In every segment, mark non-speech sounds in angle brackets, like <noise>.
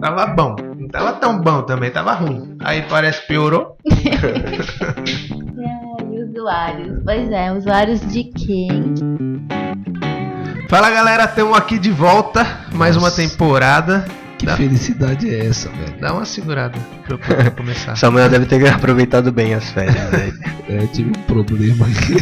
Tava bom. Não tava tão bom também, tava ruim. Aí parece que piorou. <laughs> Ai, usuários. Pois é, usuários de quem? Fala galera, estamos aqui de volta. Mais uma Nossa. temporada. Que Dá- felicidade é essa, velho? Dá uma segurada pra eu poder começar. <laughs> Samuel deve ter aproveitado bem as férias dele. <laughs> É, tive um problema aqui.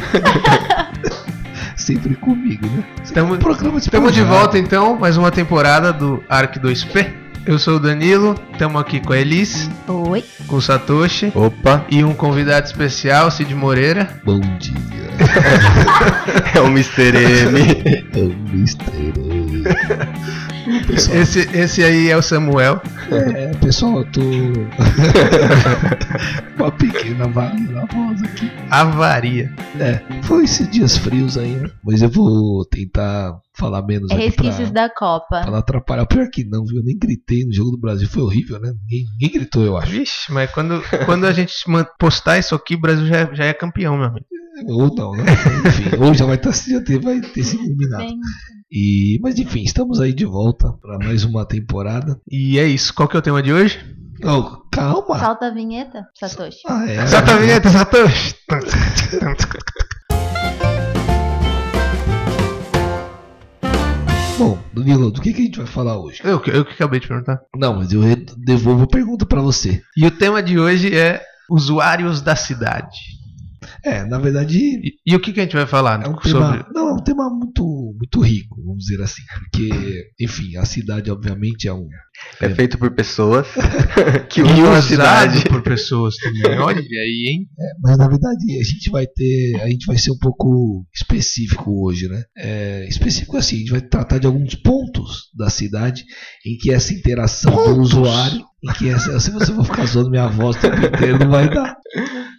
Sempre comigo, né? Estamos Um programa Estamos de volta então, mais uma temporada do Arc 2P. Eu sou o Danilo, estamos aqui com a Elis, Oi. com o Satoshi Opa, e um convidado especial, Cid Moreira. Bom dia. <laughs> é o Mr. M. <laughs> É o Mr. A. Pessoal, Esse, esse aí é o Samuel. é, pessoal, eu tô. <laughs> Uma pequena na voz aqui. Avaria. É, foi esses dias frios aí, né? Mas eu vou tentar falar menos É aqui pra, resquícios da Copa. pra não atrapalhar. Pior que não, viu? Eu nem gritei no jogo do Brasil. Foi horrível, né? Ninguém, ninguém gritou, eu acho. Vixe, mas quando, quando a gente postar isso aqui, o Brasil já, é- já é campeão, meu amigo. Ou não, né? <laughs> Enfim, ou já vai, tá, já ter, vai ter sido eliminado. E, mas enfim, estamos aí de volta para mais uma temporada. E é isso. Qual que é o tema de hoje? Oh, calma! Solta a vinheta, Satoshi. Ah, é. Solta a vinheta, Satoshi. Bom, Danilo, do que, que a gente vai falar hoje? Eu, que- eu que acabei de perguntar. Não, mas eu devolvo a pergunta para você. E o tema de hoje é usuários da cidade. É, na verdade, E, e o que, que a gente vai falar é um sobre... tema, não, é um tema muito, muito rico, vamos dizer assim, porque, enfim, a cidade obviamente é um, É feito por pessoas <laughs> que E usam a usado cidade. por pessoas também. <laughs> Olha aí, hein? mas na verdade a gente vai ter, a gente vai ser um pouco específico hoje, né? É, específico assim, a gente vai tratar de alguns pontos da cidade em que essa interação do usuário, em que essa, se você for ficar zoando minha voz o tempo inteiro, não vai dar.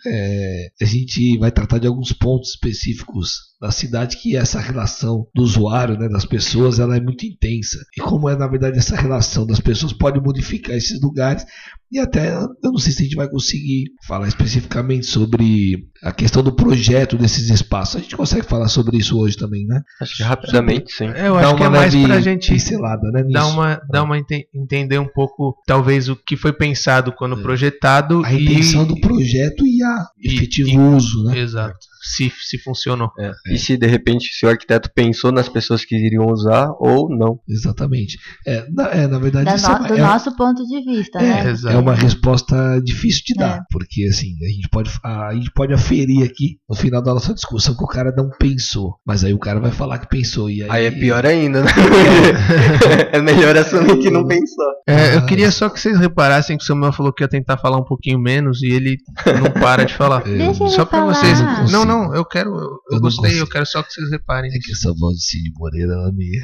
É, a gente vai tratar de alguns pontos específicos da cidade que essa relação do usuário, né, das pessoas, ela é muito intensa. E como é na verdade essa relação das pessoas pode modificar esses lugares e até eu não sei se a gente vai conseguir falar especificamente sobre a questão do projeto desses espaços. A gente consegue falar sobre isso hoje também, né? Acho que rapidamente, sim. É, Eu acho que é mais pra gente pincelada, né? dar uma, dar uma ente- entender um pouco, talvez, o que foi pensado quando É. projetado a e... intenção do projeto e a e- efetivo e- uso, né? Exato. Se, se funcionou. É. E se de repente se o arquiteto pensou nas pessoas que iriam usar ou não. Exatamente. É, na, é, na verdade, Da isso no- é, do é- nosso ponto de vista, É, né? É uma resposta difícil de dar, É. porque assim, a gente, pode, a, gente pode aferir aqui no final da nossa discussão que o cara não pensou, mas aí o cara vai falar que pensou. E aí, Aí é pior ainda, né? <laughs> é melhor assumir que não pensou. É, eu queria só que vocês reparassem que o Samuel falou que ia tentar falar um pouquinho menos e ele não para de falar. <laughs> É, Deixa Só pra falar. vocês. não. Não, não, eu quero. Eu, eu gostei, consigo. eu quero só que vocês reparem. É que essa voz de Cid Moreira, ela me,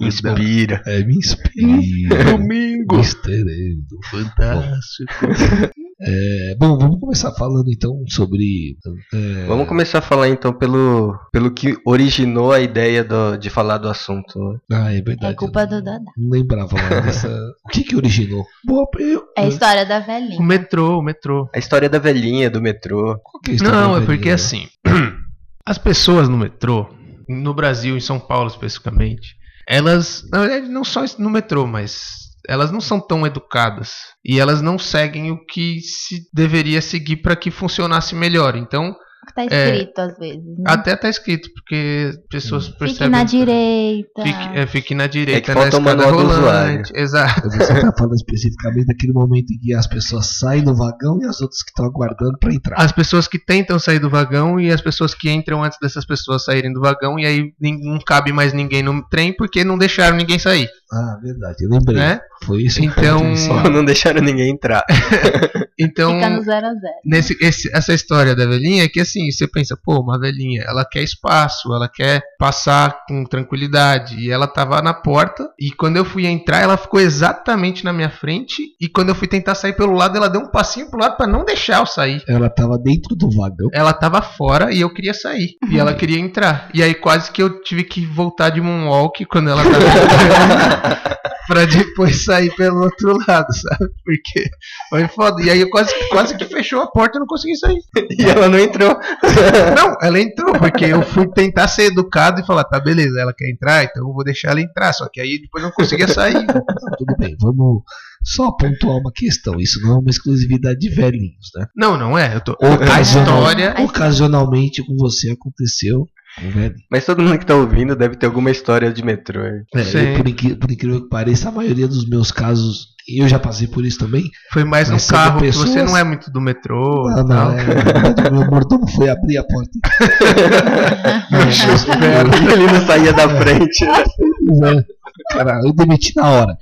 Inspira. é, me inspira. <laughs> Domingo. Misterendo. Fantástico. <laughs> É, bom, vamos começar falando então sobre. é, Vamos começar a falar então pelo, pelo que originou a ideia do- de falar do assunto. né? Ah, é verdade. É culpa do Dada. Não lembrava lá dessa. O que que originou? Boa, eu, É a história da O velhinha. metrô, o metrô. A história da velhinha, do metrô. Qual que é a história Não, da é porque assim, <clears throat> as pessoas no metrô, no Brasil, em São Paulo especificamente, elas, na verdade, não só no metrô, mas elas não são tão educadas e elas não seguem o que se deveria seguir para que funcionasse melhor. Então, Tá escrito às vezes. Né? até tá escrito, porque pessoas Fique percebem. na direita. Fique, é, fique na direita, É que na falta o escada rolante. <laughs> Exato. Mas Você está falando especificamente daquele momento em que as pessoas saem do vagão e as outras que estão aguardando para entrar. As pessoas que tentam sair do vagão e as pessoas que entram antes dessas pessoas saírem do vagão e aí não cabe mais ninguém no trem porque não deixaram ninguém sair, Ah, verdade, eu lembrei. né? Foi isso. Então-. Ou <laughs> não deixaram ninguém entrar. <laughs> Então, Fica no zero a zero. nesse, esse- essa história da velhinha é que assim, você pensa, pô, uma velhinha, ela quer espaço, ela quer passar com tranquilidade. E ela tava na porta, e quando eu fui entrar, ela ficou exatamente na minha frente. E quando eu fui tentar sair pelo lado, ela deu um passinho pro lado pra não deixar eu sair. Ela estava dentro do vagão. Ela tava fora e eu queria sair. <laughs> E ela queria entrar. E aí quase que eu tive que voltar de moonwalk quando ela tava. <laughs> <laughs> pra depois sair pelo outro lado, sabe? Porque foi foda. E aí eu quase, quase que fechou a porta e não consegui sair. <laughs> E ela não entrou. <laughs> Não, ela entrou, porque eu fui tentar ser educado e falar, tá, beleza, ela quer entrar, então eu vou deixar ela entrar. Só que aí depois eu não conseguia sair. <laughs> Tudo bem, vamos, Só pontuar uma questão, isso não é uma exclusividade de velhinhos, né? Não, não é. Eu tô... A história. Ocasionalmente com você aconteceu. Mas todo mundo que tá ouvindo deve ter alguma história de metrô. É, eu, por, incri- por incrível que pareça, a maioria dos meus casos, eu já passei por isso também. Foi mais no carro, que pessoas- você não é muito do metrô Não, não, é, na verdade, meu mordomo foi abrir a porta. <laughs> <laughs> Ele não saía da frente. né? Cara, eu demiti na hora.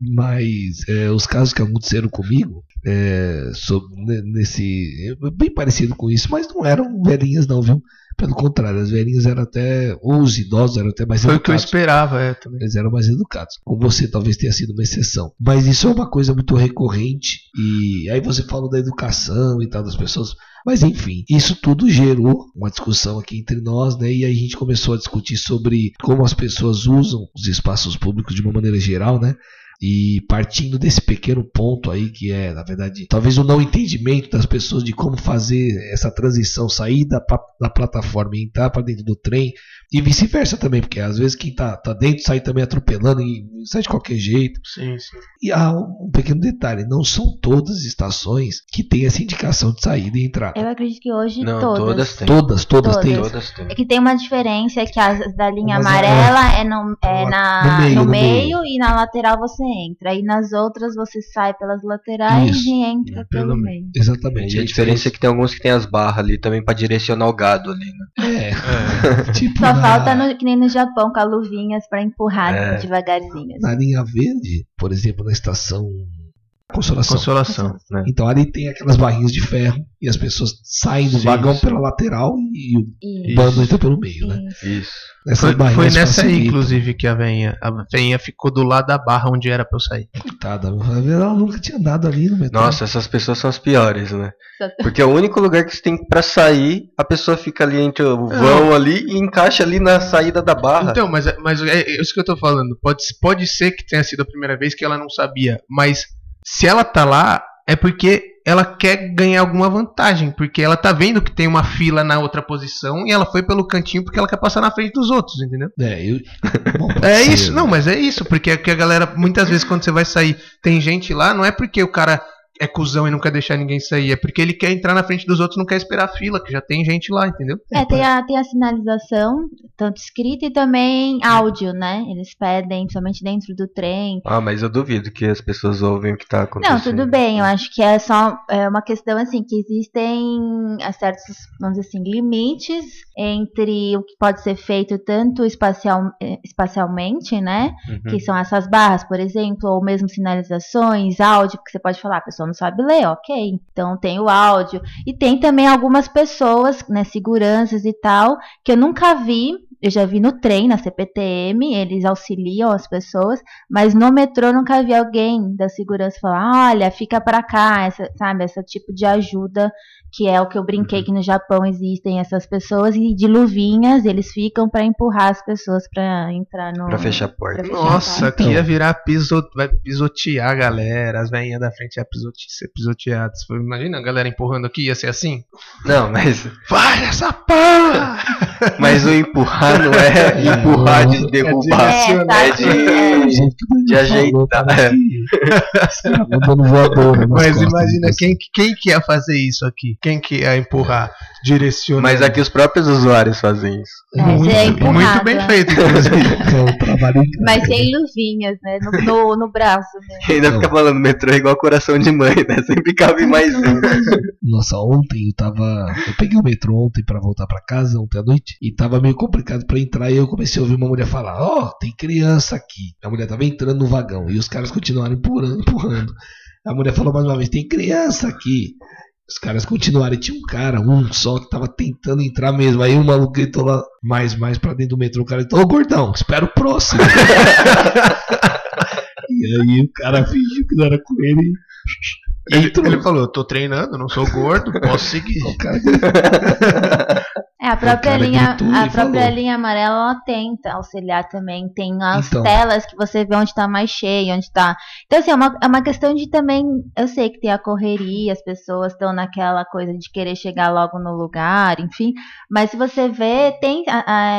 Mas é, os casos que aconteceram comigo, é, sobre, ne- nesse. é Bem parecido com isso, mas não eram velhinhas, não, viu? Pelo contrário, as velhinhas eram até. Ou os idosos eram até mais Foi o que eu educados. esperava, é, também. Eles eram mais educados. Com você talvez tenha sido uma exceção. Mas isso é uma coisa muito recorrente. E aí você falou da educação e tal das pessoas. Mas enfim, isso tudo gerou uma discussão aqui entre nós, né? E aí a gente começou a discutir sobre como as pessoas usam os espaços públicos de uma maneira geral, né? E partindo desse pequeno ponto aí, que é, na verdade, talvez o não entendimento das pessoas de como fazer essa transição, sair da, da plataforma e entrar para dentro do trem, e vice-versa também, porque às vezes quem tá, tá dentro sai também atropelando e sai de qualquer jeito. Sim, sim. E há um pequeno detalhe: não são todas as estações que têm essa indicação de saída e entrada. Eu acredito que hoje Não, todas. todas têm. Todas, todas, Todas. têm. Todas têm. É que tem uma diferença, é que as da linha Mas é- amarela é, no, é No na, meio, no, no meio, e na lateral você entra. E nas outras você sai pelas laterais Isso. e entra Pelo pelo meio. meio. Exatamente. E a diferença é que tem alguns que tem as barras ali também pra direcionar o gado ali, né? é, <laughs> tipo Só falta no, que nem no Japão, com as luvinhas pra empurrar É. devagarzinho. assim. na linha verde, por exemplo, na estação Consolação. Consolação. né? Então ali tem aquelas barrinhas de ferro e as pessoas saem do Sim, vagão sim. pela lateral e o E- bando entra pelo meio, né? Isso. Isso. Essas Foi, foi nessa aí, inclusive, que a veinha, a veinha ficou do lado da barra onde era pra eu sair. Coitada, ela nunca tinha andado ali no metrô. Nossa, essas pessoas são as piores, né? Porque é o único lugar que você tem pra sair, a pessoa fica ali entre o vão ali e encaixa ali na saída da barra. Então, mas, mas é, é isso que eu tô falando. Pode, pode ser que tenha sido a primeira vez que ela não sabia, mas se ela tá lá, é porque ela quer ganhar alguma vantagem, porque ela tá vendo que tem uma fila na outra posição e ela foi pelo cantinho porque ela quer passar na frente dos outros, entendeu? É, eu... <laughs> Bom, É isso, né? não, mas é isso, porque é que a galera, muitas vezes quando você vai sair, tem gente lá, não é porque o cara é cuzão e não quer deixar ninguém sair, é porque ele quer entrar na frente dos outros, não quer esperar a fila, que já tem gente lá, entendeu? É, tem a, tem a sinalização, tanto escrita e também áudio, né? Eles pedem, principalmente dentro do trem. Ah, mas eu duvido que as pessoas ouvem o que tá acontecendo. Não, tudo bem, eu acho que é só é uma questão assim, que existem é, certos, vamos dizer assim, limites entre o que pode ser feito tanto espacial, eh, espacialmente, né? Uhum. Que são essas barras, por exemplo, ou mesmo sinalizações, áudio, que você pode falar, a pessoa não sabe ler, ok. Então tem o áudio. E tem também algumas pessoas, né, seguranças e tal, que eu nunca vi. Eu já vi no trem, na CPTM, eles auxiliam as pessoas, mas no metrô nunca vi alguém da segurança falar, olha, fica pra cá, essa, sabe, esse tipo de ajuda, que é o que eu brinquei que no Japão existem essas pessoas, e de luvinhas eles ficam pra empurrar as pessoas pra entrar no. Pra fechar a porta. fechar Nossa, a porta. aqui ia virar piso... vai pisotear a galera, as velhinhas da frente iam pisote... ser pisoteadas. Imagina a galera empurrando aqui, ia ser assim? Não, mas, Vai essa porra! mas o empurrar não é <laughs> empurrar de derrubar. É, É tá, de, é. O jeito que o de falou, ajeitar, que Mas imagina quem, quem que ia fazer isso aqui? Quem que ia empurrar, direcionando? Mas aqui os próprios usuários fazem isso. É, muito, é muito bem né? feito, inclusive. <laughs> É um. Mas sem luvinhas, né? No, no, no braço mesmo. E ainda fica falando metrô é igual coração de mãe, né? Sempre cabe mais um. Nossa, ontem eu tava. Eu peguei o metrô ontem pra voltar pra casa, ontem à noite, e tava meio complicado pra entrar. E eu comecei a ouvir uma mulher falar: Ó, tem criança aqui. A mulher tava entrando no vagão e os caras continuaram empurrando, empurrando. A mulher falou mais uma vez: tem criança aqui. Os caras continuaram e tinha um cara, um só, que tava tentando entrar mesmo. Aí o maluco gritou lá mais, mais pra dentro do metrô. O cara gritou: Ô gordão, espera o próximo. <laughs> e aí o cara fingiu que não era com ele. e Ele, ele falou, eu tô treinando, não sou gordo, posso seguir. O cara <laughs> É, É, a própria, cara linha, a própria falou. linha amarela ela tenta auxiliar também. Tem as Então. telas que você vê onde tá mais cheio, onde tá. Então, assim, é uma, é uma questão de também. Eu sei que tem a correria, as pessoas estão naquela coisa de querer chegar logo no lugar, enfim. Mas se você vê, tem a- a-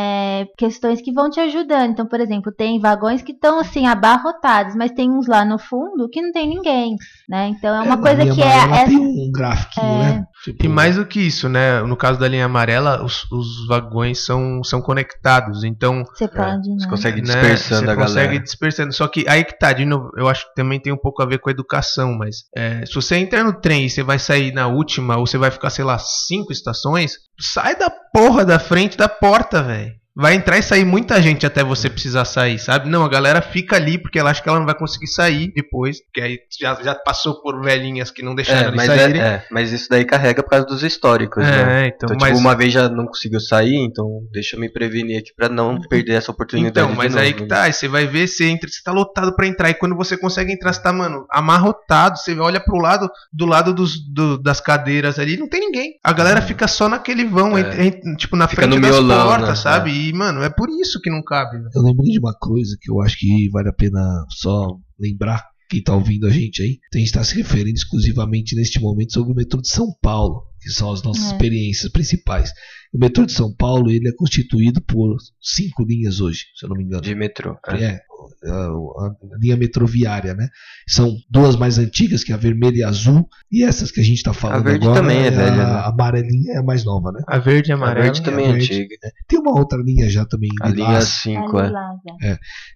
é, questões que vão te ajudando. Então, por exemplo, tem vagões que estão assim, abarrotados, mas tem uns lá no fundo que não tem ninguém. Né? Então é uma na coisa que é. tem essa- um gráfico, É. né? Tipo, E mais do que isso, né? No caso da linha amarela, os, os vagões são, são conectados. Então, Você pode, Você né? consegue ir né, dispersando você a consegue galera. ir dispersando. Só que aí que tá, de novo, eu acho que também tem um pouco a ver com a educação, mas é, se você entrar no trem e você vai sair na última, ou você vai ficar, sei lá, cinco estações, sai da porra da frente da porta, velho. Vai entrar e sair muita gente até você precisar sair, sabe? Não, a galera fica ali porque ela acha que ela não vai conseguir sair depois, porque aí já, já passou por velhinhas que não deixaram É, mas, saírem. é, é, mas isso daí carrega por causa dos históricos, né? É, então, Então, mas... tipo, uma vez já não conseguiu sair, então deixa eu me prevenir aqui pra não perder essa oportunidade Então, mas de aí novo, que né? tá, você vai ver, você entra, você tá lotado pra entrar, e quando você consegue entrar, você tá, mano, amarrotado, você olha pro lado, do lado dos, do- das cadeiras ali, não tem ninguém. A galera fica só naquele vão, É. entre- tipo, na Fica frente das miolão, portas, né? sabe? E, mano, é por isso que não cabe. velho. Eu lembrei de uma coisa que eu acho que vale a pena só lembrar. Quem tá ouvindo a gente aí, a gente está se referindo exclusivamente neste momento sobre o metrô de São Paulo, que são as nossas É. experiências principais. O metrô de São Paulo ele é constituído por cinco linhas hoje, se eu não me engano. De metrô. é. É, a, a linha metroviária, né? São duas mais antigas, que é a vermelha e a azul, e essas que a gente está falando verde agora, também é a, velha, né? a amarelinha é a mais nova, né? A verde e A amarela. verde também é verde. antiga. Tem uma outra linha já também, A linha lilás, 5, é. Lilás,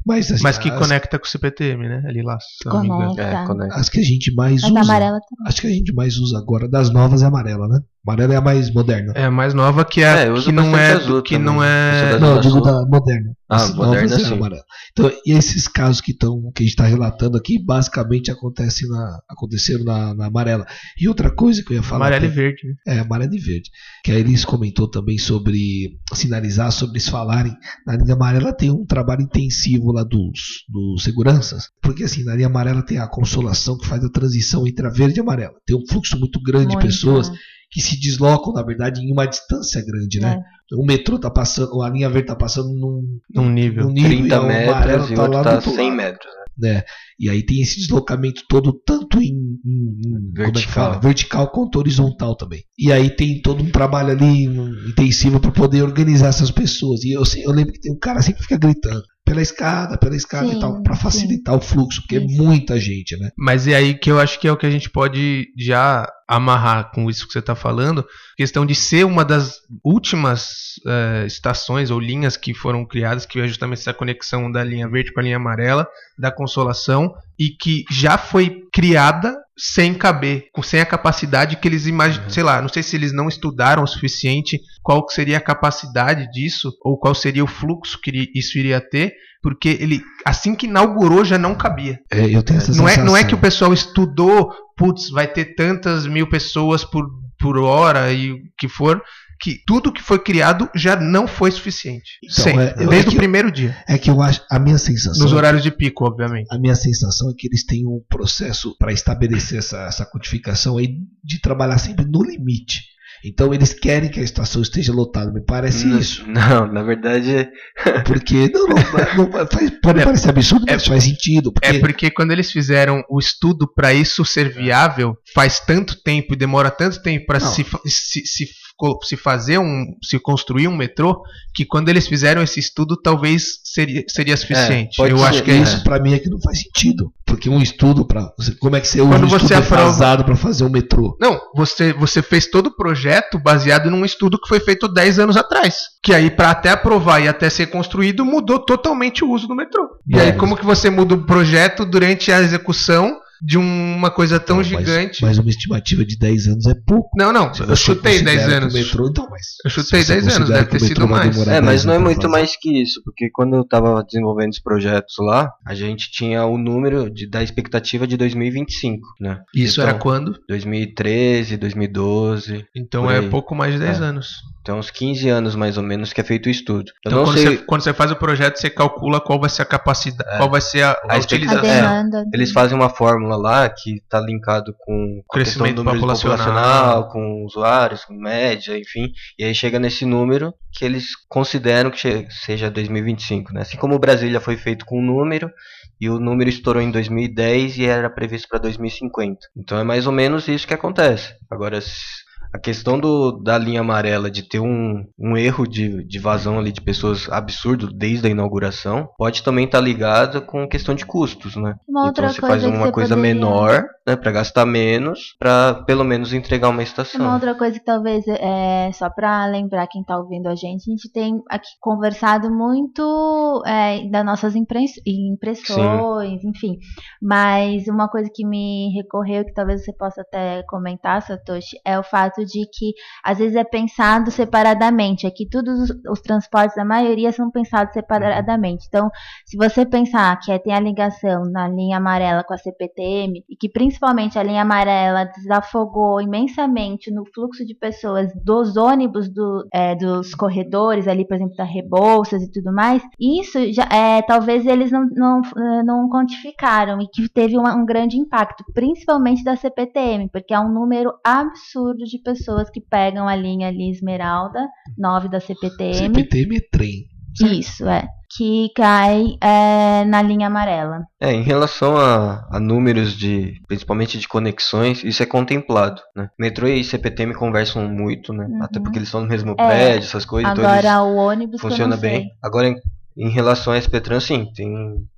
mas, assim, Mas que as, conecta com o CPTM, né? Ali lá, se eu não me engano. Conecta. É, conecta. as que a gente mais Mas a usa, amarela também. acho que a gente mais usa agora das novas é a amarela, né? Amarela é a mais moderna. É a mais nova que é, É, que não é azul que também. não é da Não, eu digo da moderna. Ah, As moderna, novas é a sim. amarela. Então, e esses casos que, tão, que a gente está relatando aqui, basicamente acontecem na, aconteceram na, na amarela. E outra coisa que eu ia falar. amarela e verde. né? É, amarela e verde. Que a Elis comentou também sobre sinalizar, sobre eles falarem. Na linha amarela tem um trabalho intensivo lá dos, dos seguranças. Porque assim, na linha amarela tem a consolação que faz a transição entre a verde e a amarela. Tem um fluxo muito grande de Muito, pessoas né? Que se deslocam, na verdade, em uma distância grande, né? O metrô tá passando, a linha verde tá passando num, Num nível. num nível e 30 a amarela metros e o tá outro tá outro 100 lado metros. né? E aí tem esse deslocamento todo, tanto em, em- é Vertical. fala? vertical quanto horizontal também. E aí tem todo um trabalho ali um, intensivo para poder organizar essas pessoas. E eu, sei- eu lembro que tem um cara sempre que fica gritando pela escada, pela escada Sim, e tal, para sim. facilitar o fluxo, porque Isso. é muita gente, né? Mas é aí que eu acho que é o que a gente pode já amarrar com isso que você está falando, questão de ser uma das últimas eh, estações ou linhas que foram criadas, que é justamente essa conexão da linha verde com a linha amarela, da consolação, e que já foi criada sem caber, sem a capacidade que eles imaginam, sei lá, não sei se eles não estudaram o suficiente qual seria a capacidade disso, ou qual seria o fluxo que isso iria ter, porque ele, assim que inaugurou, já não cabia. É, eu tenho essa Não é, não é sensação. que o pessoal estudou, putz, vai ter tantas mil pessoas por, por hora e o que for, que tudo que foi criado já não foi suficiente. Então, Sempre, é, eu- desde é o primeiro dia. É que eu acho, a minha sensação Nos é horários de pico, obviamente. a minha sensação é que eles têm um processo para estabelecer essa, essa codificação aí de trabalhar sempre no limite. Então eles querem que a estação esteja lotada, me parece N- isso. Não, na verdade, <laughs> Porque não, não, não faz- pode É, parecer absurdo, é- mas faz sentido. Porque, É porque quando eles fizeram o estudo para isso ser viável, faz tanto tempo e demora tanto tempo para Não. se, se, se, se fazer um, se construir um metrô, que quando eles fizeram esse estudo, talvez seria, seria suficiente. pode Eu ser, acho que é isso pra mim é que não faz sentido. Porque um estudo para como é que você usa Quando um você estudo aprova- para fazer um metrô? Não, você, você fez todo o projeto baseado num estudo que foi feito 10 anos atrás. Que aí, para até aprovar e até ser construído, mudou totalmente o uso do metrô. E É. aí, como que você muda o projeto durante a execução de uma coisa tão Não, mas- gigante? Mas, uma estimativa de 10 anos é pouco. Não, não, eu chutei 10 considera que anos. O metrô, então, mas Eu chutei se você 10 anos, deve ter sido mais. É, 10 mas não é muito fazer. mais que isso, porque quando eu tava desenvolvendo os projetos lá, a gente tinha o número de, da expectativa de 2025, né? Isso então, era quando? 2013, 2012, Então é aí. pouco mais de 10 É. anos. Então uns 15 anos mais ou menos que é feito o estudo. Eu Então não quando, sei, você, quando você faz o projeto, você calcula qual vai ser a capacidade, É. qual vai ser a, a A A utilização. É, demanda. eles fazem uma fórmula lá que está linkado com, questão Crescimento do número populacional. populacional, com usuários, com média, enfim. E aí chega nesse número que eles consideram que seja 2025, né? Assim como o Brasília foi feito com um número e o número estourou em 2010 e era previsto para 2050. Então é mais ou menos isso que acontece. Agora a questão do, da linha amarela de ter um, um erro de, de vazão ali de pessoas absurdo desde a inauguração pode também estar ligado com questão de custos, né? Uma então você faz uma coisa poderia- menor, né, para gastar menos, para pelo menos entregar uma estação. Uma outra coisa que talvez, é, só para lembrar quem está ouvindo a gente, a gente tem aqui conversado muito é, das nossas impre- impressões, enfim. Mas uma coisa que me recorreu, que talvez você possa até comentar, Satoshi, é o fato de que às vezes é pensado separadamente. Aqui todos os, os transportes, a maioria, são pensados separadamente. Então, se você pensar que é, tem a ligação na linha amarela com a CPTM e que principalmente a linha amarela desafogou imensamente no fluxo de pessoas dos ônibus do, é, dos corredores ali, por exemplo, da Rebouças e tudo mais, isso já é, talvez eles não, não, eh, não quantificaram e que teve uma- um grande impacto, principalmente da CPTM, porque é um número absurdo de pessoas que pegam a linha ali Esmeralda 9 da CPTM. CPTM é trem. Isso, é. Que cai é, na linha amarela. É, em relação a, a números de, principalmente de conexões, isso é contemplado, né? Metrô e CPTM conversam muito, né? Uhum. Até porque eles estão no mesmo É, prédio, essas coisas, então Agora eles o ônibus que eu funciona bem. Agora, em, em relação a SPTran, sim, tem,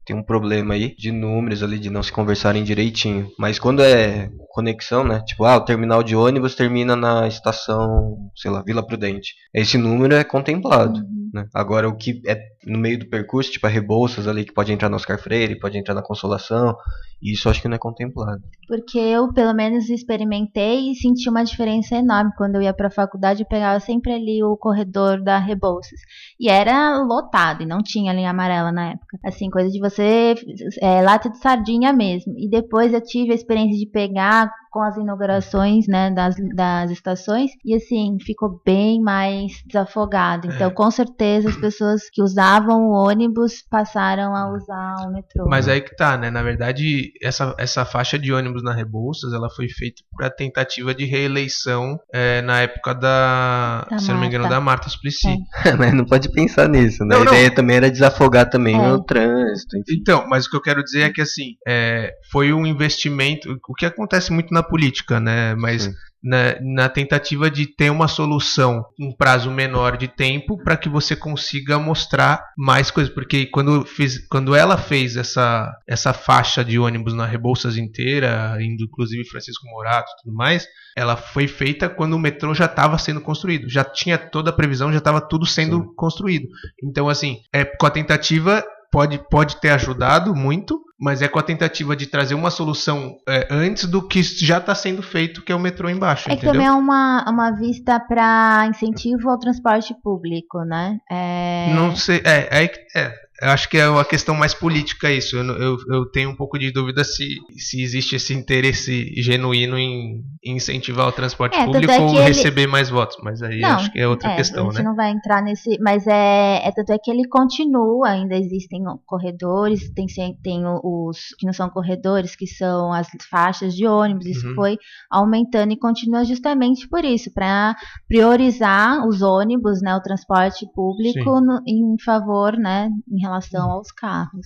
tem um problema aí de números ali, de não se conversarem direitinho. Mas quando é conexão, né? Tipo, ah, o terminal de ônibus termina na estação, sei lá, Vila Prudente. Esse número é contemplado. Uhum. né? Agora, o que é no meio do percurso, tipo a Rebouças ali, que pode entrar no Oscar Freire, pode entrar na Consolação, isso acho que não é contemplado. Porque eu, pelo menos, experimentei e senti uma diferença enorme. Quando eu ia para a faculdade, eu pegava sempre ali o corredor da Rebouças. E era lotado, e não tinha linha amarela na época. Assim, coisa de você. É, lata de sardinha mesmo. E depois eu tive a experiência de pegar com as inaugurações né, das, das estações. E assim, ficou bem mais desafogado. Então, com certeza, as pessoas que usavam o ônibus passaram a usar o metrô. Mas aí que tá, né? Na verdade, essa, essa faixa de ônibus na Rebouças, ela foi feita para tentativa de reeleição é, na época da, Da se não me engano, Marta. da Marta Suplicy. É. <laughs> Mas não pode pensar nisso, né? Não, a não. ideia também era desafogar também É. o trânsito, enfim. Então, mas o que eu quero dizer é que assim, é, foi um investimento, o que acontece muito na política, né? Mas na, na tentativa de ter uma solução em prazo menor de tempo para que você consiga mostrar mais coisas. Porque quando, fiz, quando ela fez essa, essa faixa de ônibus na Rebouças inteira, indo inclusive Francisco Morato e tudo mais, ela foi feita quando o metrô já estava sendo construído. Já tinha toda a previsão, já estava tudo sendo Sim. construído. Então, assim, é, com a tentativa pode, pode ter ajudado muito, mas é com a tentativa de trazer uma solução é, antes do que já está sendo feito, que é o metrô embaixo, É que entendeu? também é uma, uma vista para incentivo ao transporte público, né? É... Não sei, é, é, é, eu acho que é uma questão mais política isso. Eu, eu, eu tenho um pouco de dúvida se, se existe esse interesse genuíno em, em incentivar o transporte É, público é ou ele- receber mais votos, mas aí Não, acho que é outra É, questão, a gente né? não vai entrar nesse, mas é, é tanto é que ele continua, ainda existem corredores, tem, tem os que não são corredores, que são as faixas de ônibus, isso Uhum. foi aumentando e continua justamente por isso, para priorizar os ônibus, né, o transporte público no- em favor, né, em relação aos carros.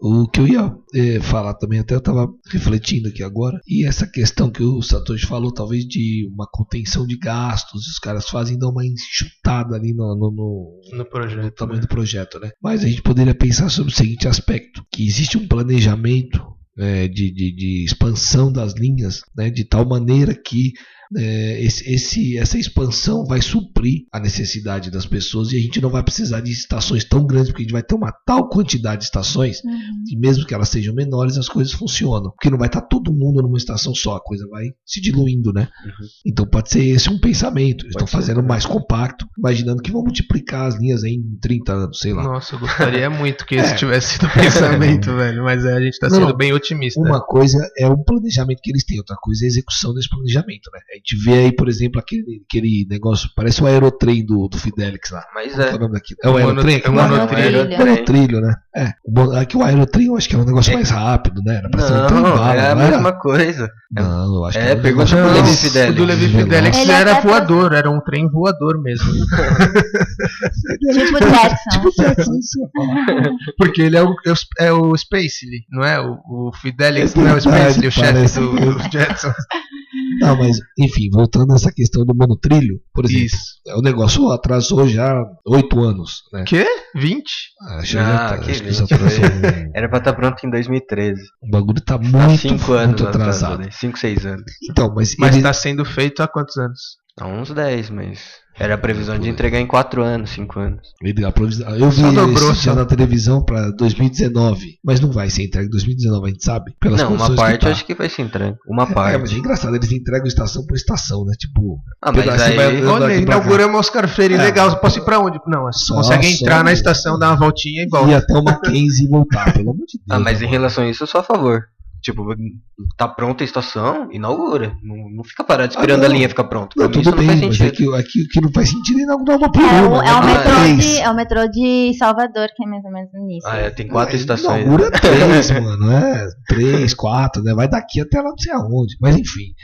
O que eu ia eh, falar também, até eu estava refletindo aqui agora, e essa questão que o Satoshi falou, talvez de uma contenção de gastos, os caras fazem dar uma enxutada ali no, no, no- No no projeto. tamanho né? do projeto, né? Mas a gente poderia pensar sobre o seguinte aspecto, que existe um planejamento eh, de, de, de expansão das linhas, né, de tal maneira que eh, esse, esse- essa expansão vai suprir a necessidade das pessoas e a gente não vai precisar de estações tão grandes, porque a gente vai ter uma tal quantidade de estações e mesmo que elas sejam menores, as coisas funcionam. Porque não vai estar todo mundo numa estação só, a coisa vai se diluindo, né? Uhum. Então pode ser esse um pensamento. Eles Pode estão ser fazendo também. mais compacto, imaginando que vão multiplicar as linhas aí em 30 anos, sei lá. Nossa, eu gostaria <laughs> muito que É. esse tivesse sido o pensamento, <laughs> velho. Mas é, a gente tá Não, sendo não. bem otimista. Uma coisa é o planejamento que eles têm, outra coisa é a execução desse planejamento, né? A gente vê aí, por exemplo, aquele, aquele negócio, parece o aerotrem do, do Fidelix lá. Mas é é. o? É o É um aerotrem? mono- é um lá? monotrilho. É um monotrilho, né? É. O Aqui o aerotrem eu acho que era um negócio É. mais rápido, né? Era pra ser um trem Não, bala, é a mesma coisa. Não, eu acho que É, um pro Não, Levi Fidelix. o do Levi. Fidelix Ele era voador, era um trem voador mesmo. <laughs> Tipo Jackson. Tipo Jackson. <laughs> Porque ele é o, é o, é o Spacely, não é? O, o Fidelix não é o Spacely, o chefe do Jetson. Não, mas, enfim, voltando a essa questão do monotrilho, por exemplo, Isso. o negócio atrasou já oito anos, né? Quê? 20? Acho que, Ah, já tá- que acho que atrasou. <laughs> um- Era pra estar pronto em 2013. O bagulho tá muito, 5 anos muito atrasado. atrasado. né? 5, 6 anos. Então, mas, Mas ele, tá sendo feito há quantos anos? Há uns 10, mas. Era a previsão de entregar em 4 anos, 5 anos. eu vi dia só. na televisão pra 2019, mas não vai ser entregue em 2019, a gente sabe. Pelas não, uma parte que eu tá. acho que vai ser entregue. Uma É, mas parte. é engraçado, eles entregam estação por estação, né? Tipo, Ah, mas aí. vai Olha, inauguramos Oscar Freire, É. legal. Você posso ir pra onde? Não, você Só- consegue entrar só- na estação, dar uma voltinha e volta. ir até o Mackenzie e voltar, pelo amor de Deus. Ah, mas em relação a isso, eu sou a favor. Tipo, tá pronta a estação, inaugura. Não, não fica parado esperando Ah, a linha ficar pronta. Não, mim tudo isso bem, não faz mas é que, aqui o que não faz sentido é inaugurar uma por É o, é, o né? metrô Três. de, é o metrô de Salvador, que é mais ou menos nisso. Ah, é, tem quatro Aí estações. Inaugura três, mano. É, três, quatro, né? Vai daqui até lá não sei aonde. Mas enfim.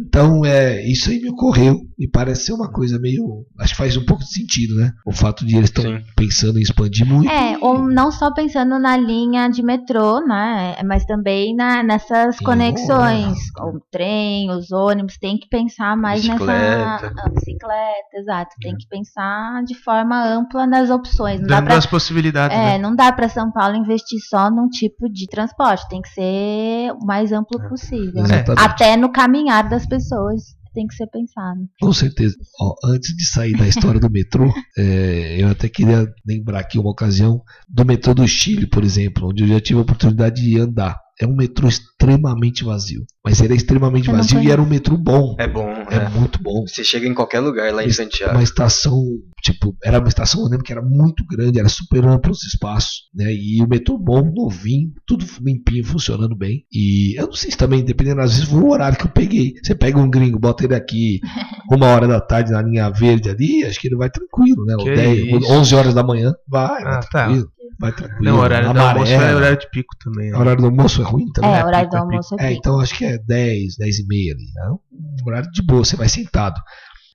Então, é, isso aí me ocorreu. Me parece ser uma coisa meio. Acho que faz um pouco de sentido, né? O fato de eles estão pensando em expandir muito. É, ou não só pensando na linha de metrô, né? Mas também na, nessas conexões. O trem, os ônibus, tem que pensar mais Bicicleta. nessa. A bicicleta, exato. Tem que pensar de forma ampla nas opções. Não dá Dando pra, as possibilidades, é, né? não dá para São Paulo investir só num tipo de transporte. Tem que ser o mais amplo É. possível. Exatamente. Até no caminhar das pessoas tem que ser pensado. Com certeza. Ó, antes de sair da história do metrô, <laughs> é, eu até queria lembrar aqui uma ocasião do metrô do Chile, por exemplo, onde eu já tive a oportunidade de andar. É um metrô extremamente vazio. Mas ele é extremamente Eu vazio e era um metrô bom. É bom, É, é. muito bom. Você chega em qualquer lugar lá em Santiago. Uma estação, tipo, era uma estação, eu lembro que era muito grande, era super amplo os espaços, né? E o metrô bom, novinho, tudo limpinho, funcionando bem. E eu não sei se também, dependendo, às vezes foi o horário que eu peguei. Você pega um gringo, bota ele aqui <laughs> uma hora da tarde na linha verde ali, acho que ele vai tranquilo, né? Que 10, isso. 11 horas da manhã, vai, Ah, vai tá. Vai tranquilo. Não, o horário do almoço é horário de pico também. né? O horário do almoço é ruim também? É, é o horário pico, do é almoço é É, pico. então acho que é 10, 10 e meia ali. É um horário de boa, você vai sentado.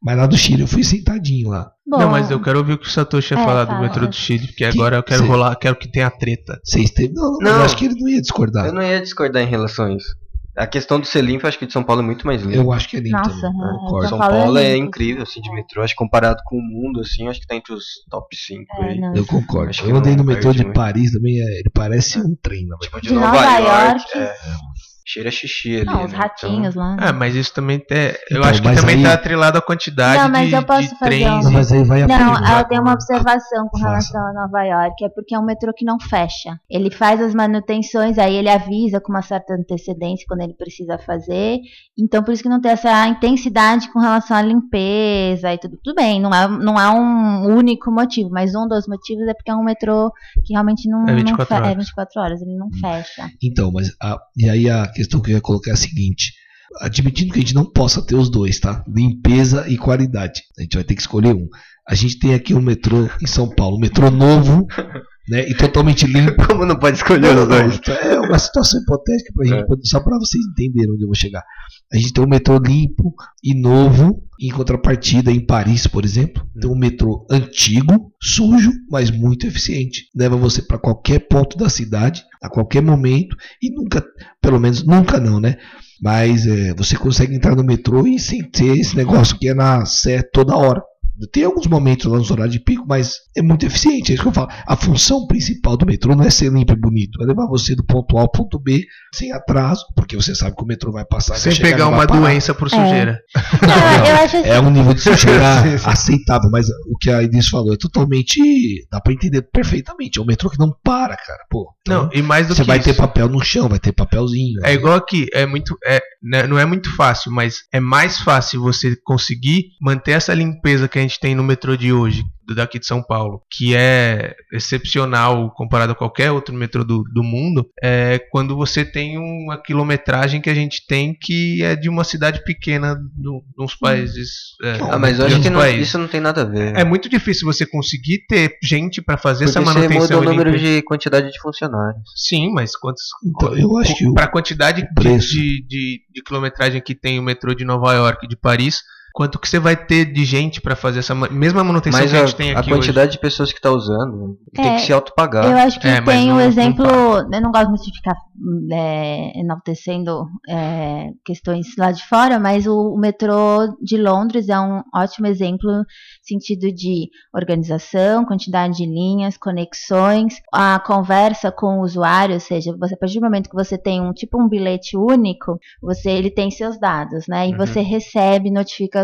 Mas lá do Chile eu fui sentadinho lá. Bom, Não, mas eu quero ouvir o que o Satoshi ia É, falar do fala. metrô do Chile, porque Que- agora eu quero Sim. rolar, quero que tenha treta. Vocês teve. Não, não, Não. eu acho que ele não ia discordar. Eu não ia discordar em relação a isso. A questão do ser limpo, eu acho que de São Paulo é muito mais limpo. Eu acho que é limpo. Nossa, também, é, concordo. São Paulo é é incrível, assim, de metrô. Acho que comparado com o mundo, assim, acho que tá entre os top 5 É, aí. não. Eu concordo. Acho que Eu andei no metrô de muito. Paris também, é, ele parece um trem, na verdade. Tipo, de, De Nova, Nova York. York. é. Cheira xixi ali. Não, os né? ratinhos lá. Ah, mas isso também é. Eu Então, acho que também aí- tá atrelado à quantidade Não, mas de, eu posso de fazer trens. Não, mas aí vai a Não, eu tenho uma observação com Faça. relação a Nova York, é porque é um metrô que não fecha. Ele faz as manutenções, aí ele avisa com uma certa antecedência quando ele precisa fazer. Então, por isso que não tem essa intensidade com relação à limpeza e tudo. Tudo bem, não é, não é um único motivo, mas um dos motivos é porque é um metrô que realmente não, É não 24 fe- é horas. 24 horas, ele não fecha. Então, mas a- e aí a questão que eu ia colocar é a seguinte: admitindo que a gente não possa ter os dois, tá? Limpeza e qualidade. A gente vai ter que escolher um. A gente tem aqui um metrô em São Paulo, um metrô novo, <laughs> né? E totalmente limpo. <laughs> Como não pode escolher Não, os dois? É uma situação hipotética pra gente, É. só para vocês entenderem onde eu vou chegar. A gente tem um metrô limpo e novo, em contrapartida em Paris, por exemplo, tem um metrô antigo, sujo, mas muito eficiente. Leva você para qualquer ponto da cidade, a qualquer momento, e nunca, pelo menos nunca não, né? Mas é, você consegue entrar no metrô e sem ter esse negócio que é na Sé toda hora. Tem alguns momentos lá nos horários de pico, mas é muito eficiente. É isso que eu falo. A função principal do metrô não é ser limpo e bonito, é levar você do ponto A ao ponto B sem atraso, porque você sabe que o metrô vai passar. vai Sem chegar, pegar não vai uma doença por sujeira. Não, eu acho assim, É um nível de sujeira <laughs> aceitável, mas o que a Inês falou é totalmente. dá pra entender perfeitamente. É um metrô que não para, cara. Pô, então, Não, e mais do você que vai ter isso. papel no chão, vai ter papelzinho. É igual aqui, é muito, é, né, não é muito fácil, mas é mais fácil você conseguir manter essa limpeza que a gente gente tem no metrô de hoje, daqui de São Paulo, que é excepcional comparado a qualquer outro metrô do, do mundo, é quando você tem uma quilometragem que a gente tem que é de uma cidade pequena do, dos países. É, Ah, mas eu acho que não- isso não tem nada a ver. É muito difícil você conseguir ter gente para fazer Porque essa você muda manutenção. o número de quantidade de funcionários. Sim, mas quantos. Então, eu acho Para a quantidade de, de, de quilometragem que tem o metrô de Nova York e de Paris, quanto que você vai ter de gente para fazer essa ma- mesma manutenção Mas que a a, gente tem a aqui quantidade de pessoas que tá usando tem É, que se autopagar. Eu acho que É, tem não- o não exemplo. para. eu não gosto muito de ficar é, enaltecendo é, questões lá de fora, mas o, o metrô de Londres é um ótimo exemplo no sentido de organização, quantidade de linhas, conexões, a conversa com o usuário, ou seja, você, a partir do momento que você tem um tipo um bilhete único, você ele tem seus dados, né? E Uhum. você recebe notificações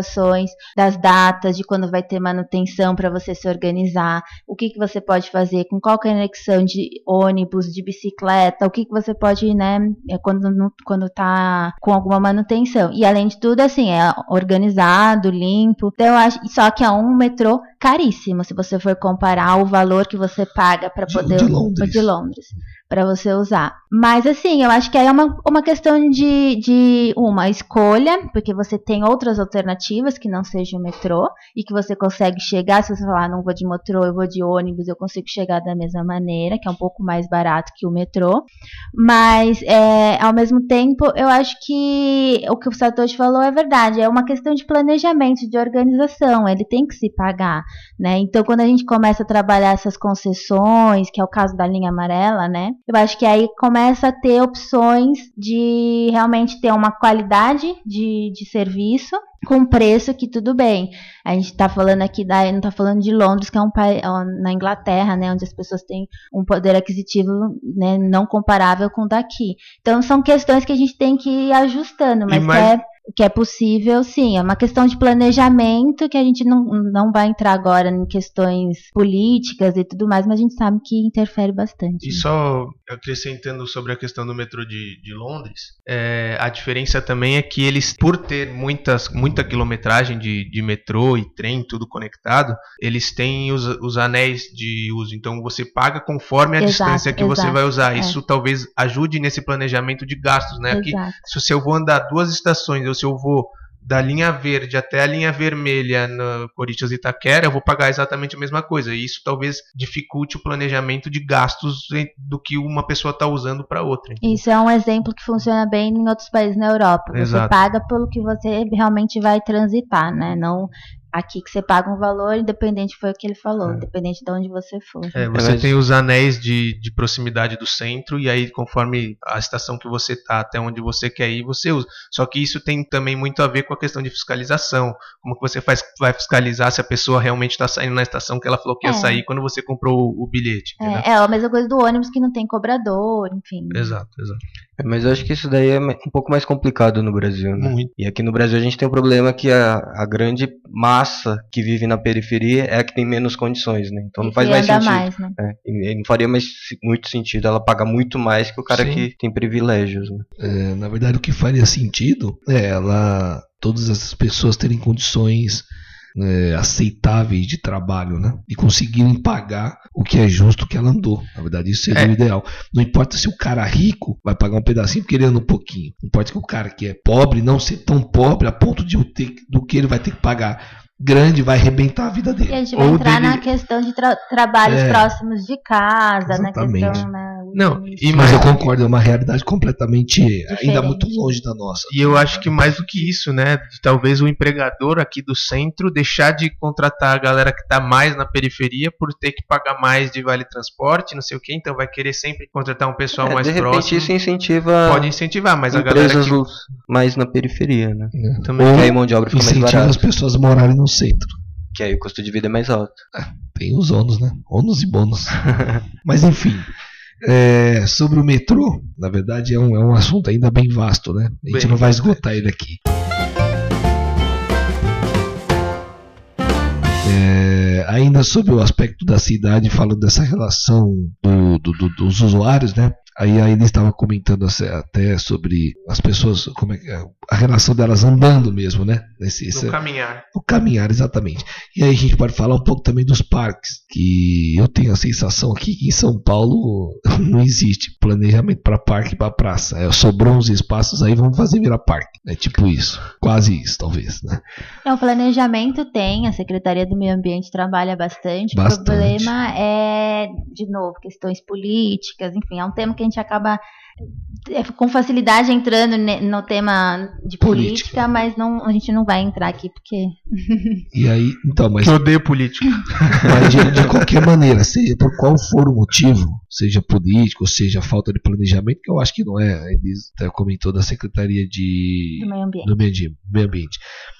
das datas de quando vai ter manutenção para você se organizar, o que, que você pode fazer com qual conexão de ônibus, de bicicleta, o que, que você pode, né, é quando, quando tá com alguma manutenção. E além de tudo, assim, é organizado, limpo. Então, eu acho, só que é um metrô caríssimo, se você for comparar o valor que você paga para De- poder de Londres. de Londres para você usar. Mas assim, eu acho que aí é uma, uma questão de, de uma escolha, porque você tem outras alternativas que não seja o metrô e que você consegue chegar, se você falar, "Ah, não vou de metrô, eu vou de ônibus, eu consigo chegar da mesma maneira, que é um pouco mais barato que o metrô. Mas é, ao mesmo tempo, eu acho que o que o Satoshi falou é verdade, é uma questão de planejamento, de organização, ele tem que se pagar, né? Então, quando a gente começa a trabalhar essas concessões, que é o caso da linha amarela, né? Eu acho que aí começa a ter opções de realmente ter uma qualidade de, de serviço com preço que tudo bem. A gente tá falando aqui da, não tá falando de Londres, que é um país na Inglaterra, né, onde as pessoas têm um poder aquisitivo, né, não comparável com o daqui. Então são questões que a gente tem que ir ajustando, mas mais- é que é possível, sim. É uma questão de planejamento que a gente não, não vai entrar agora em questões políticas e tudo mais, mas a gente sabe que interfere bastante. E né? só acrescentando sobre a questão do metrô de, de Londres, é, a diferença também é que eles, por ter muitas, muita quilometragem de, de metrô e trem, tudo conectado, eles têm os, os anéis de uso. Então você paga conforme a Exato, distância que você exato, vai usar. é. Isso talvez ajude nesse planejamento de gastos, né? Aqui, se eu vou andar duas estações, ou se eu vou da linha verde até a linha vermelha no Corinthians e Itaquera, eu vou pagar exatamente a mesma coisa. E isso talvez dificulte o planejamento de gastos do que uma pessoa está usando para outra. Isso é um exemplo que funciona bem em outros países na Europa. Você Exato. paga pelo que você realmente vai transitar, né? Não aqui que você paga um valor, independente foi o que ele falou, É. independente de onde você for. É, você mas- tem os anéis de, de proximidade do centro, e aí, conforme a estação que você tá, até onde você quer ir, você usa. Só que isso tem também muito a ver com a questão de fiscalização. Como que você faz, vai fiscalizar se a pessoa realmente está saindo na estação que ela falou que ia É. sair quando você comprou o, o bilhete. É, é a mesma coisa do ônibus que não tem cobrador, enfim. Exato, exato. É, Mas eu acho que isso daí é um pouco mais complicado no Brasil, né? Muito. E aqui no Brasil a gente tem o problema que a, a grande massa que vive na periferia é a que tem menos condições, né? Então não E faz que mais sentido. mais, né? É, e- e não faria mais muito sentido ela pagar muito mais que o cara Sim. que tem privilégios, né? É, na verdade, o que faria sentido é ela, todas essas pessoas terem condições é, aceitáveis de trabalho, né? E conseguirem pagar o que é justo que ela andou. Na verdade, isso seria É. o ideal. Não importa se o cara rico vai pagar um pedacinho porque ele anda um pouquinho. Não importa que o cara que é pobre não ser tão pobre a ponto de eu ter, do que ele vai ter que pagar grande vai arrebentar a vida E a dele. gente vai Ou entrar dele- na questão de tra- trabalhos É. próximos de casa, na Exatamente. questão, né? Não, e Mas eu concordo, é uma realidade completamente ainda Diferente. muito longe da nossa. E eu acho que mais do que isso, né? Talvez o empregador aqui do centro deixar de contratar a galera que está mais na periferia por ter que pagar mais de vale transporte, não sei o que, então vai querer sempre contratar um pessoal É, mais de repente próximo. isso incentiva Pode incentivar, mas a galera empresas que mais na periferia, né? né? também Ou Que aí mão de obra fica mais incentiva as pessoas a morarem no centro. Que aí o custo de vida é mais alto. Tem os ônus, né? Ônus e bônus. <laughs> Mas enfim, é, sobre o metrô, na verdade é um, é um assunto ainda bem vasto, né? A gente Bem não vai esgotar ele aqui. É, ainda sobre o aspecto da cidade, falando dessa relação do- do- do- dos usuários, né? Aí, aí ele estava comentando até sobre as pessoas, como é que é, a relação delas andando mesmo, né? Nesse, esse- No caminhar. o caminhar, exatamente. E aí a gente pode falar um pouco também dos parques, que eu tenho a sensação aqui que em São Paulo <laughs> não existe planejamento para parque e para praça. É, sobrou uns espaços aí, vamos fazer virar parque. É tipo isso. Quase isso, talvez, né? É, o planejamento tem, a Secretaria do Meio Ambiente trabalha bastante. Bastante. O problema é, de novo, questões políticas, enfim, é um tema que a gente acaba é, com facilidade entrando no tema de Política. política, mas não, a gente não vai entrar aqui porque <laughs> E aí, então, mas Que odeio política. <laughs> Mas de, de qualquer maneira, seja por qual for o motivo, seja político, seja falta de planejamento, que eu acho que não é, a Elis até comentou da Secretaria de do meio ambiente. do meio ambiente- meio ambiente.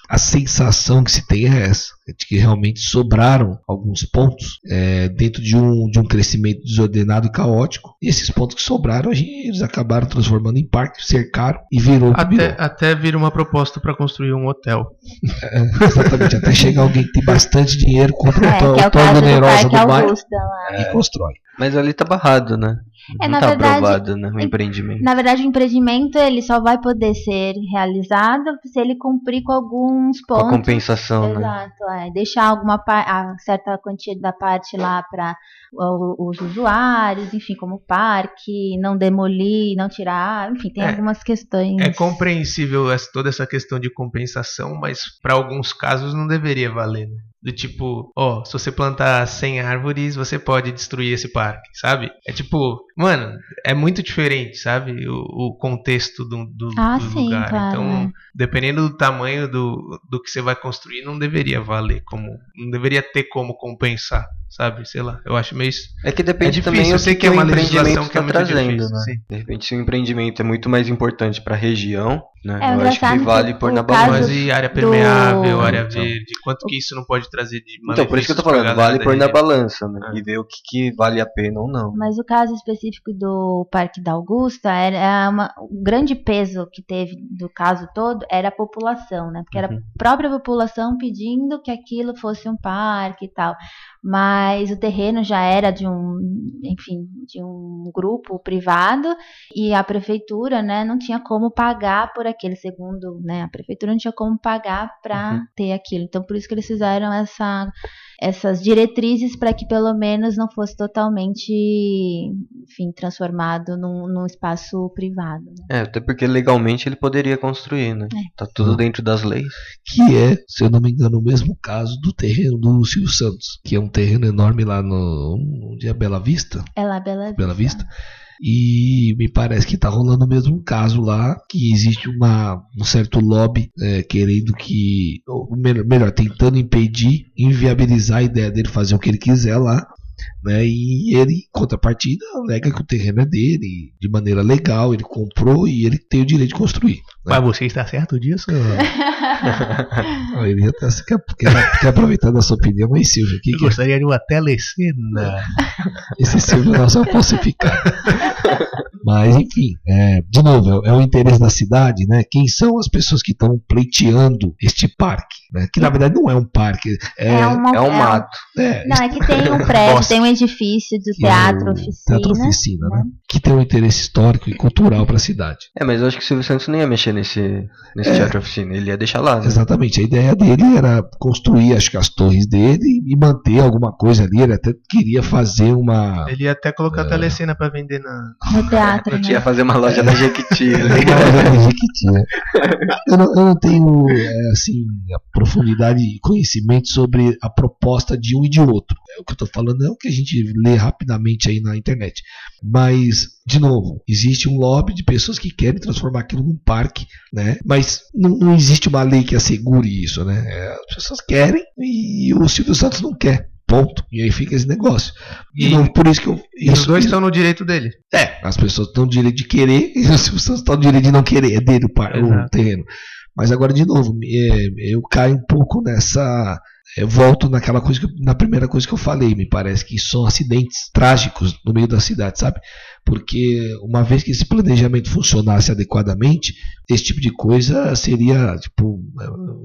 A sensação que se tem é essa, é de que realmente sobraram alguns pontos é, dentro de um, de um crescimento desordenado e caótico. E esses pontos que sobraram, a gente, eles acabaram transformando em parque, cercaram e virou Até, virou. até vira uma proposta pra construir um hotel. <laughs> É, exatamente, até chegar alguém que tem bastante dinheiro, compra É, um que é o torno caso do do bairro lá. e constrói. Mas ali tá barrado, né? É, não na tá verdade, aprovado, né? O em- empreendimento. Na verdade, o empreendimento ele só vai poder ser realizado se ele cumprir com alguns Com a pontos. compensação, né? Exato, é. Deixar alguma a certa quantia da parte lá para os usuários, enfim, como parque, não demolir, não tirar, enfim, tem É. algumas questões. É compreensível essa- toda essa questão de compensação, mas para alguns casos não deveria valer. Né? Do tipo, ó, se você plantar 100 árvores, você pode destruir esse parque, sabe? É tipo, mano, é muito diferente, sabe? O, o contexto do, do, Ah, do sim, lugar. claro, então, é. dependendo do tamanho do, do que você vai construir, não deveria valer como. Não deveria ter como compensar, sabe? Sei lá, eu acho meio. É que depende É também difícil, o eu sei que, que é o uma empreendimento legislação que é está muito trazendo, difícil, né? De repente, se o empreendimento é muito mais importante para a região, né? É, eu acho que vale o na balança. Mas e área do- permeável, área Então. verde, quanto que isso não pode trazer de Então, por isso que eu tô falando, vale pôr na balança, né? Ah. E ver o que, que vale a pena ou não. Mas o caso específico do Parque da Augusta era uma, o grande peso que teve do caso todo era a população, né? Porque era Uhum. a própria população pedindo que aquilo fosse um parque e tal. Mas o terreno já era de um, enfim, de um grupo privado e a prefeitura, né, não tinha como pagar por aquele segundo, né? A prefeitura não tinha como pagar para Uhum. ter aquilo. Então por isso que eles fizeram essa essas diretrizes para que pelo menos não fosse totalmente, enfim, transformado num, num espaço privado. né? É, até porque legalmente ele poderia construir, né? É. Tá tudo dentro das leis. que é, se eu não me engano, o mesmo caso do terreno do Silvio Santos, que é um terreno enorme lá no onde é Bela Vista, É lá Bela Vista. Bela Vista. E me parece que tá rolando o mesmo caso lá, que existe uma, um certo lobby é, querendo que, ou melhor, tentando impedir, inviabilizar a ideia dele fazer o que ele quiser lá. Né, e ele, em contrapartida, alega que o terreno é dele, de maneira legal, ele comprou e ele tem o direito de construir. Mas você está certo disso? Ah, <laughs> Ele até quer, quer, quer aproveitar da sua opinião, mas Silvio, que, Eu que é? gostaria de uma telecena. Esse Silvio não só falsificar. <laughs> Mas, enfim, é, de novo, é, é o interesse da cidade, né? Quem são as pessoas que estão pleiteando este parque? Né? Que na verdade não é um parque, é, uma- É um mato. é, Não, é que tem um <laughs> prédio, Bosque. tem um edifício de que é teatro, oficina. Teatro Oficina, né? Que tem um interesse histórico e cultural para a cidade. É, mas eu acho que o Silvio Santos não ia mexer nesse, nesse É. teatro oficina. Ele ia deixar lá, né? Exatamente, a ideia dele era construir, acho que as torres dele e manter alguma coisa ali. Ele até queria fazer uma. Ele ia até colocar É. a telecena pra vender na. No <laughs> teatro, Não né? ia fazer uma loja da Jequiti. <laughs> né? eu, não, eu não tenho é, assim a profundidade e conhecimento sobre a proposta de um e de outro. É, o que eu estou falando é o que a gente lê rapidamente aí na internet. Mas, de novo, existe um lobby de pessoas que querem transformar aquilo num parque, né? Mas não, não existe uma lei que assegure isso, né? É, as pessoas querem e o Silvio Santos não quer. Ponto. E aí fica esse negócio. E, E- não, por isso que eu. E os isso- dois isso- estão no direito dele. é, as pessoas estão no direito de querer <laughs> e o Silvio Santos está no direito de não querer, é dele o, par, o terreno. Mas agora, de novo, é, eu caio um pouco nessa. Eu volto naquela coisa na primeira coisa que eu falei, me parece que são acidentes trágicos no meio da cidade, sabe? Porque uma vez que esse planejamento funcionasse adequadamente, esse tipo de coisa seria, tipo,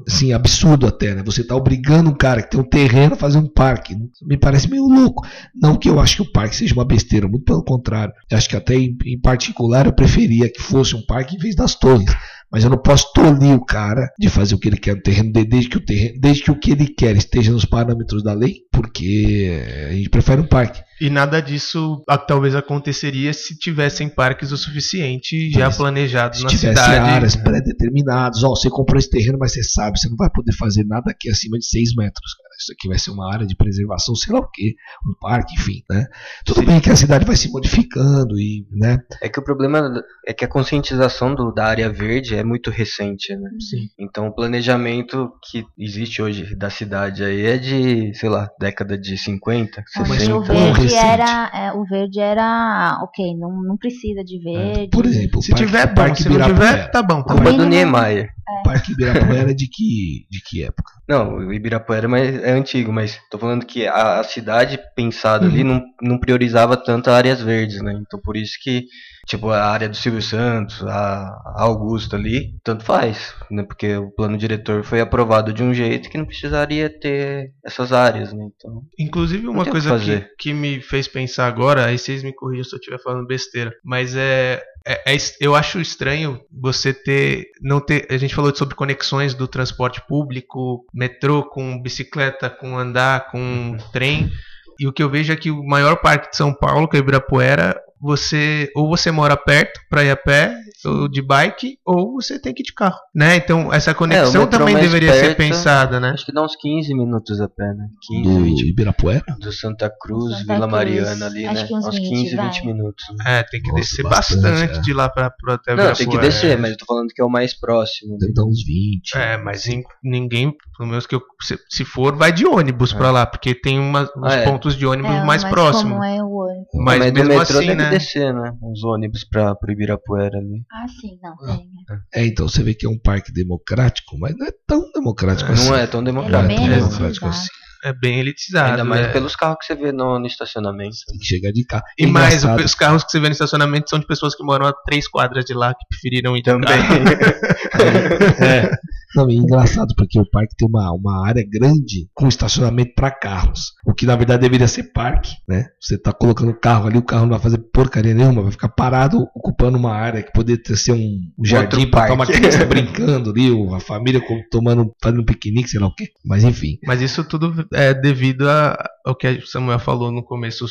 assim, absurdo até, né? Você está obrigando um cara que tem um terreno a fazer um parque. Me parece meio louco. Não que eu acho que o parque seja uma besteira, muito pelo contrário. Eu acho que até em, em particular eu preferia que fosse um parque em vez das torres. Mas eu não posso tolir o cara de fazer o que ele quer no terreno, desde que o, terreno, desde que, o que ele quer esteja nos parâmetros da lei, porque a gente prefere um parque. E nada disso talvez aconteceria se tivessem parques o suficiente já mas, planejados se na tivesse cidade. áreas pré-determinadas. Ó, você comprou esse terreno, mas você sabe, você não vai poder fazer nada aqui acima de 6 metros. Cara. Isso aqui vai ser uma área de preservação, sei lá o que, um parque, enfim, né? Tudo Sim. bem que a cidade vai se modificando e, né? É que o problema é que a conscientização do, da área verde é muito recente, né? Sim. Então o planejamento que existe hoje da cidade aí é de, sei lá, década de 50, 60. o verde era, é, o verde era, ok, não, não precisa de é. verde. É. Por exemplo, se parque, tiver bom, se não tiver, tá bom. Tá Culpa do Niemeyer. É. Parque Ibirapuera é de que, de que época? Não, o Ibirapuera é antigo, mas tô falando que a, a cidade pensada uhum. ali não, não priorizava tanto áreas verdes, né? Então por isso que Tipo, a área do Silvio Santos, a Augusta ali, tanto faz, né? Porque o plano diretor foi aprovado de um jeito que não precisaria ter essas áreas, né? Então, Inclusive, uma coisa que, que, que, me fez pensar agora, aí vocês me corrijam se eu estiver falando besteira, mas é, é, é, eu acho estranho você ter, não ter, a gente falou sobre conexões do transporte público, metrô com bicicleta, com andar, com trem, e o que eu vejo é que o maior parque de São Paulo, que é o Ibirapuera, você ou você mora perto para ir a pé ou de bike ou você tem que ir de carro, né? Então essa conexão é, também deveria perto, ser pensada, né? Acho que dá uns 15 minutos a pé, né? 15, do 20 Ibirapuera? Do Santa Cruz, Santa Vila Cruz. Mariana ali, acho né? Que uns, uns 15, 20, 20 minutos. Né? É, tem que Nossa, descer bastante, bastante é. de lá para até Não, tem que descer, mas eu tô falando que é o mais próximo. Deve dar uns 20. É, mas ninguém, pelo menos que eu, se, se for, vai de ônibus é. para lá, porque tem uma, uns ah, é. pontos de ônibus é, mais, mais próximos. É o ônibus. Mas, mas mesmo assim, né? descer, né? Os ônibus para o Ibirapuera ali. Ah, sim, não, tem. É, então você vê que é um parque democrático, mas não é tão democrático assim. Não é tão democrático. Não é tão democrático assim. É bem elitizado. Ainda mais né? pelos carros que você vê no, no estacionamento. Tem que chegar de carro. E mais, os carros que você vê no estacionamento são de pessoas que moram a três quadras de lá que preferiram ir também. <laughs> <laughs> é. Não, é engraçado porque o parque tem uma, uma área grande com estacionamento para carros. O que na verdade deveria ser parque, né? Você tá colocando o carro ali, o carro não vai fazer porcaria nenhuma, vai ficar parado ocupando uma área que poderia ser um, um jardim para uma criança brincando ali, a família tomando, fazendo um piquenique, sei lá o quê. Mas enfim. Mas isso tudo é devido a, ao que o Samuel falou no começo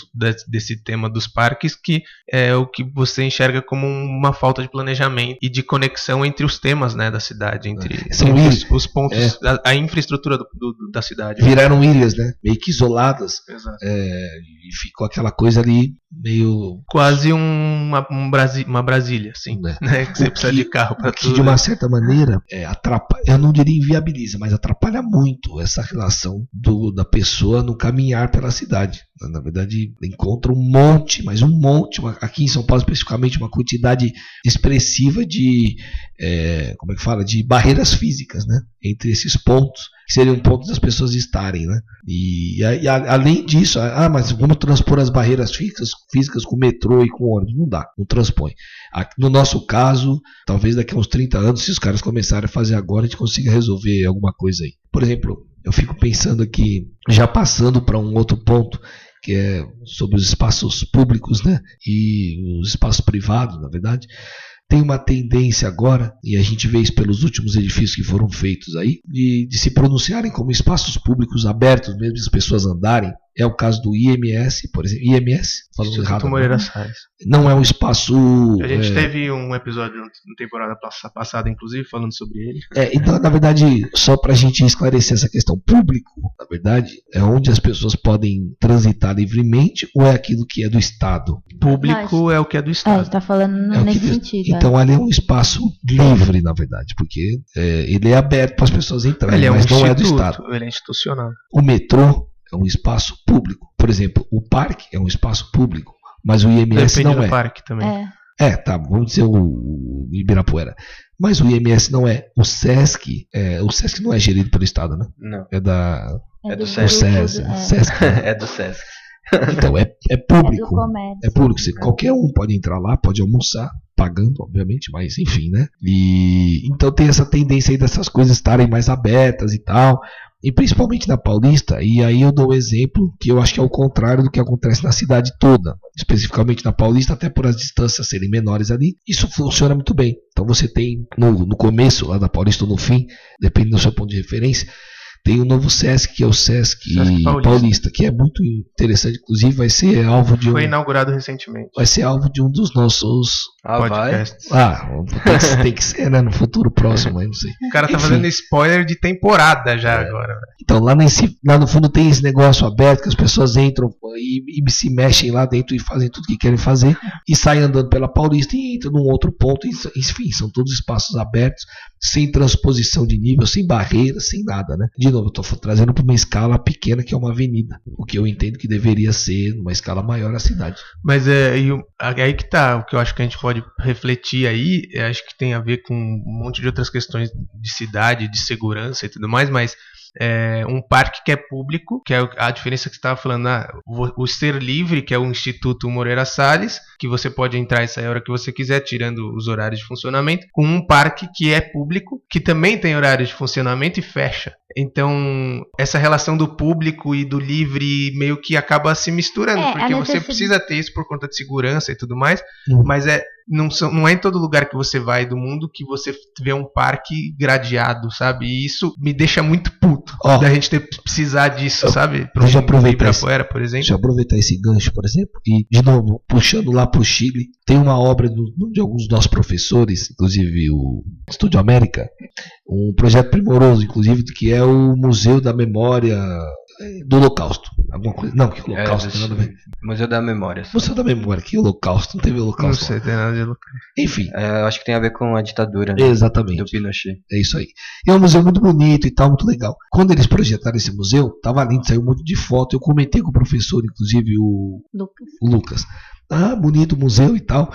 desse, tema dos parques, que é o que você enxerga como uma falta de planejamento e de conexão entre os temas, né, da cidade, entre, é. São os, os pontos, é. a, a, infraestrutura do, do, da cidade. Viraram ilhas, né? Meio que isoladas. É, e ficou aquela coisa ali meio. Quase uma, um Brasi uma Brasília, assim. Né? né? Que você precisa que, de carro para tudo. Que de uma certa maneira é, atrapalha, eu não diria inviabiliza, mas atrapalha muito essa relação do, da pessoa no caminhar pela cidade. Na verdade, encontra um monte, mas um monte, aqui em São Paulo especificamente, uma quantidade expressiva de, é, como é que fala, de barreiras físicas, né? Entre esses pontos, que seriam pontos das pessoas estarem, né? E, e, além disso, ah, mas vamos transpor as barreiras físicas, físicas com metrô e com ônibus. Não dá, não transpõe. No nosso caso, talvez daqui a uns 30 anos, se os caras começarem a fazer agora, a gente consiga resolver alguma coisa aí. Por exemplo, eu fico pensando aqui, já passando para um outro ponto, que é sobre os espaços públicos né, e os espaços privados, na verdade, tem uma tendência agora, e a gente vê isso pelos últimos edifícios que foram feitos aí, de, de se pronunciarem como espaços públicos abertos, mesmo as pessoas andarem, é o caso do IMS, por exemplo. IMS? Falando Instituto errado. Moreira Salles. Não é um espaço. A gente é... teve um episódio na temporada passada, inclusive, falando sobre ele. É, então, na verdade, só para a gente esclarecer essa questão, público, na verdade, é onde as pessoas podem transitar livremente ou é aquilo que é do Estado? Público é o que é do Estado. É, está falando é nesse sentido. É. Então, ali é um espaço livre, na verdade, porque é, ele é aberto para as pessoas entrarem, ele é mas um não é do Estado. Ele é institucional. O metrô é um espaço público. Por exemplo, o parque é um espaço público, mas o IMS Depende não do é. parque também. É. É, tá, vamos dizer o, o Ibirapuera. Mas o IMS não é. O SESC, é, o SESC não é gerido pelo Estado, né? Não, É da. É do O SESC. SESC. do- é, SESC. é do SESC. Então, é, é é do público. comércio. É público, você, qualquer um pode entrar lá, pode almoçar, pagando, obviamente, mas enfim, né? E então tem essa tendência aí dessas coisas estarem mais abertas e tal, e principalmente na Paulista, e aí eu dou um exemplo que eu acho que é o contrário do que acontece na cidade toda, especificamente na Paulista, até por as distâncias serem menores ali, isso funciona muito bem. Então você tem no, no começo lá da Paulista ou no fim, dependendo do seu ponto de referência, tem o novo Sesc, que é o Sesc, Sesc Paulista. Paulista. que é muito interessante, inclusive vai ser alvo de um, Foi inaugurado recentemente. vai ser alvo de um dos nossos. Ah, vai? podcasts. Ah, tem que, tem que ser, né? No futuro próximo, aí não sei. O cara tá Enfim. fazendo spoiler de temporada já É. agora. Então lá, si- lá no fundo tem esse negócio aberto que as pessoas entram e, e se mexem lá dentro e fazem tudo que querem fazer e saem andando pela Paulista e entram num outro ponto. Enfim, são todos espaços abertos, sem transposição de nível, sem barreiras, sem nada, né? De novo, estou trazendo para uma escala pequena que é uma avenida, o que eu entendo que deveria ser numa escala maior a cidade. Mas é aí que tá, o que eu acho que a gente pode refletir aí, eu acho que tem a ver com um monte de outras questões de cidade, de segurança e tudo mais, mas é, um parque que é público, que é a diferença que você estava falando, ah, o, o Ser Livre, que é o Instituto Moreira Salles, que você pode entrar e sair a hora que você quiser, tirando os horários de funcionamento, com um parque que é público, que também tem horário de funcionamento e fecha. Então, essa relação do público e do livre meio que acaba se misturando, É, porque você precisa ter isso por conta de segurança e tudo mais, Uhum. mas é não, são, não é em todo lugar que você vai do mundo que você vê um parque gradeado, sabe? E isso me deixa muito puto Ó. da gente ter precisar disso, Eu- sabe? Pra deixa um aproveitar esse- Ibirapuera, por exemplo. Deixa eu aproveitar esse gancho, por exemplo, e de novo, puxando lá para o Chile, tem uma obra do- de alguns dos nossos professores, inclusive o Estúdio América, um projeto primoroso, inclusive, que é o Museu da Memória do Holocausto. Alguma coisa. Não, que É, Holocausto tem nada a ver. Museu da Memória. só. Museu da Memória, que Holocausto? Não teve Não Holocausto. sei, tem nada de louco. Enfim, É, acho que tem a ver com a ditadura né, do exatamente. Pinochet. É isso aí. E é um museu muito bonito e tal, muito legal. Quando eles projetaram esse museu, tava lindo, saiu um monte de foto. Eu comentei com o professor, inclusive o Lucas. o Lucas. Ah, bonito o museu e tal.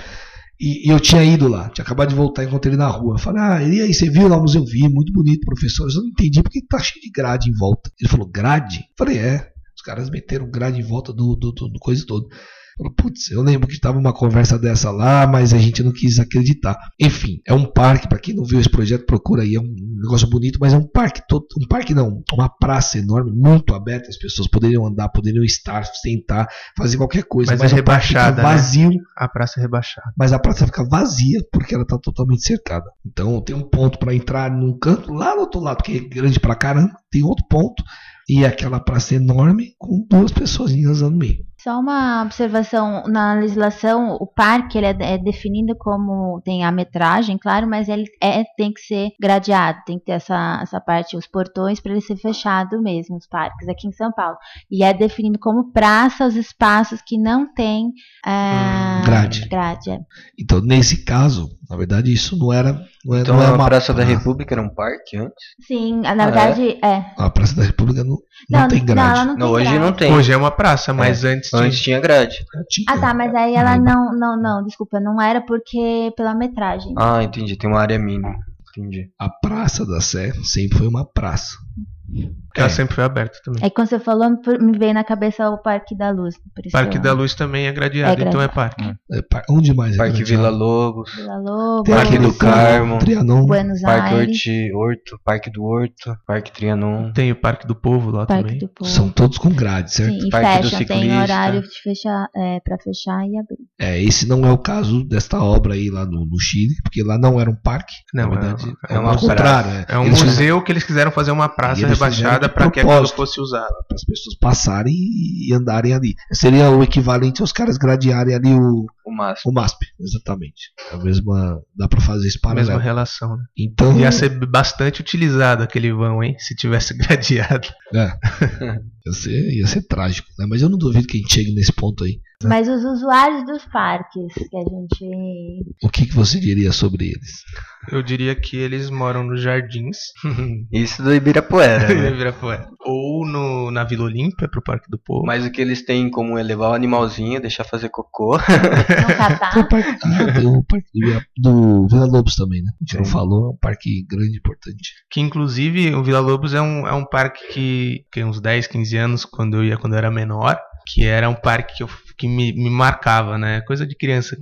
E, e eu tinha ido lá, tinha acabado de voltar, encontrei ele na rua. Falei, ah, e aí, você viu lá o museu? Vi, muito bonito, professor. Eu não entendi porque tá cheio de grade em volta. Ele falou, grade? Falei, é. Os caras meteram grade em volta do, do, do, do coisa todo. Falei, Putz, eu lembro que tava uma conversa dessa lá, mas a gente não quis acreditar. Enfim, é um parque, para quem não viu esse projeto, procura aí, é um negócio bonito, mas é um parque todo, um parque não, uma praça enorme, muito aberta, as pessoas poderiam andar, poderiam estar, sentar, fazer qualquer coisa, Mas é parque fica rebaixada, né? vazio, A praça é rebaixada. mas a praça fica vazia porque ela está totalmente cercada. Então tem um ponto para entrar num canto lá do outro lado, que é grande pra caramba, tem outro ponto e é aquela praça enorme com duas pessoas andando no meio. Só uma observação, na legislação, o parque ele é, é definido como tem a metragem, claro, mas ele é, tem que ser gradeado, tem que ter essa, essa parte, os portões, para ele ser fechado mesmo, os parques aqui em São Paulo. E é definido como praça os espaços que não tem é, grade. grade, é. Então nesse caso, na verdade isso não era, não é- Então não é a uma Praça da. República era um parque antes? Sim, na Ah, verdade, é. A Praça da República não, não, tem Não, grade. ela não, Não, tem hoje grade. não tem. Hoje é uma praça, mas antes tinha. Antes tinha grade. Tinha. Ah, tá, mas aí ela Lembro. não, não, não, desculpa, não era porque pela metragem. Ah, entendi. Tem uma área mínima. Entendi. A Praça da Sé sempre foi uma praça. Que ela É. sempre foi aberta também. É que quando você falou, me veio na cabeça o Parque da Luz. Por isso Parque eu- da Luz também é gradeado, É então é gradeado. parque. É, pa- onde mais? é Parque grande? Vila Lobos. Vila Lobo, Tem Parque do Carmo. Trianon. Buenos Parque Aires, Horti, Horto. Parque do Horto. Parque Trianon. Tem o Parque do Povo lá Parque também. do Povo. São todos com grade, certo? Sim, e Parque do fecha, tem Ciclista. horário de fechar, é, pra fechar e abrir. É, esse não é o caso desta obra aí lá no, no Chile, porque lá não era um parque. Não, na é- verdade, é é, contrário. É, É um Eles museu que eles quiseram fazer uma praça rebaixada para que aquilo fosse usado. para as pessoas passarem e, andarem ali. Seria o equivalente aos caras gradearem ali o, O máximo. o MASP, exatamente. É A mesma. Dá para fazer esse Mesma paralelo. relação. Né? Então, Ia ser bastante utilizado aquele vão, hein? Se tivesse <laughs> gradeado. é, ia, ser, ia ser trágico, né? Mas eu não duvido que a gente chegue nesse ponto aí. Mas os usuários dos parques que a gente. O que, que você diria sobre eles? Eu diria que eles moram nos jardins. <laughs> Isso do Ibirapuera. <laughs> né? Ibirapuera. Ou no, na Vila Olímpia, pro Parque do Povo. Mas o que eles têm em comum é levar o animalzinho, deixar fazer cocô. <laughs> Não Tem o catar. parque, ah, tem o parque do, Ibira- do Vila Lobos também, né? A gente não falou, é um parque grande e importante. Que inclusive o Vila Lobos é um, é um parque que, que uns 10, 15 anos, quando eu ia quando eu era menor, que era um parque que, eu, que me, me marcava, né? Coisa de criança,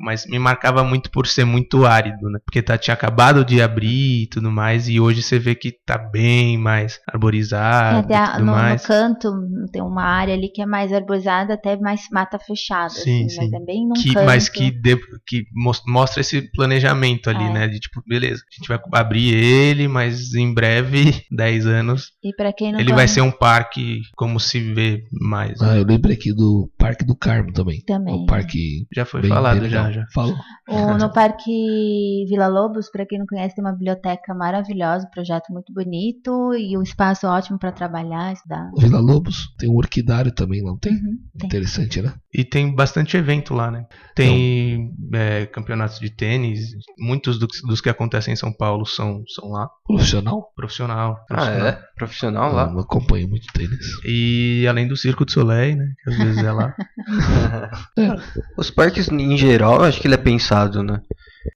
mas me marcava muito por ser muito árido, né? Porque tá, tinha acabado de abrir e tudo mais, e hoje você vê que tá bem mais Tem arborizado até e a- tudo no, no mais. canto tem uma área ali que é mais arborizada, até mais mata fechada. Sim, assim, sim. Mas é bem num Que, canto. mas que, de- que mos- mostra esse planejamento ali, É. né? De tipo, beleza, a gente vai abrir ele, mas em breve, <laughs> 10 anos, E pra quem não ele vai ser um parque como se vê mais. Ah, eu lembrei aqui do Parque do Carmo também. também. O parque Já foi bem, falado, já, já. Falou. O- no Parque Vila Lobos, pra quem não conhece, tem uma biblioteca maravilhosa, um projeto muito bonito e um espaço ótimo pra trabalhar, estudar. O Vila Lobos tem um orquidário também, não tem? Uhum, tem. Interessante, né? E tem bastante evento lá, né? Tem é, campeonatos de tênis, muitos dos, dos que acontecem em São Paulo são, são lá, Profissional. profissional. Ah, profissional. é? Profissional Eu lá. não acompanho muito tênis. E além do Circo de Soleil, né? Que às vezes é lá. <laughs> Os parques, em geral, eu acho que ele é pensado, né?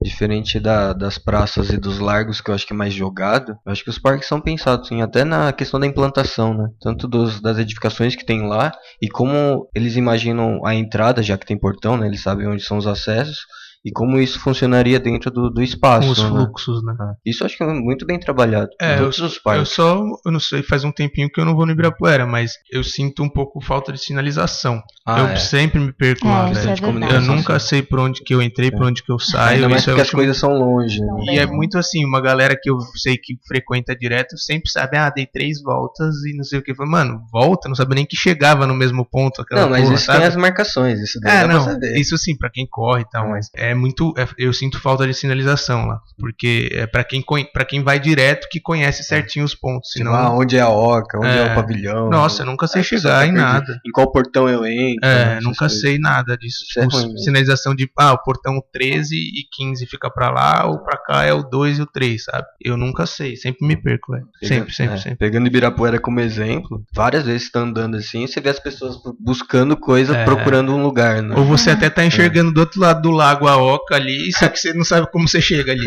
Diferente da- das praças e dos largos, que eu acho que é mais jogado, eu acho que os parques são pensados, sim, até na questão da implantação, né? Tanto dos, das edificações que tem lá, e como eles imaginam a entrada, já que tem portão, né? Eles sabem onde são os acessos, e como isso funcionaria dentro do, do espaço. Com os né? fluxos, né? Ah, Isso eu acho que é muito bem trabalhado. É, Eu parques. só, eu não sei, faz um tempinho que eu não vou no Ibirapuera, mas eu sinto um pouco falta de sinalização. Ah, eu é. sempre me perco É, lá, isso velho. é. Eu nunca sei por onde que eu entrei, por onde que eu saio. Ainda mais isso é porque as coisas são longe, né? E é muito assim, uma galera que eu sei que frequenta direto sempre sabe, ah, dei três voltas e não sei o que. Eu falei, Mano, volta, não sabe nem que chegava no mesmo ponto aquela Não, mas porra, isso sabe? tem as marcações, isso daí É, dá pra não, saber. isso sim, pra quem corre e tal, É. mas é muito. é- eu sinto falta de sinalização lá. Porque é pra quem, pra quem vai direto que conhece certinho os pontos. Tipo, Senão, ah, onde é a oca, onde é, É. o pavilhão. nossa, eu nunca sei pessoa chegar em nada. Em qual portão eu entro. É, nunca coisas. sei nada disso. Isso é Tipo, sinalização de, ah, o portão 13 e 15 fica pra lá, ou pra cá é o 2 e o 3, sabe? Eu nunca sei, sempre me perco, velho. Sempre, sempre, é, sempre. Pegando Ibirapuera como exemplo, várias vezes você tá andando assim, você vê as pessoas bu- buscando coisa, É. procurando um lugar, né? Ou você até tá enxergando do outro lado do lago a oca ali, só que você não sabe como você chega ali.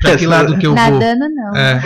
Pra que lado que eu vou? Nadando não. É,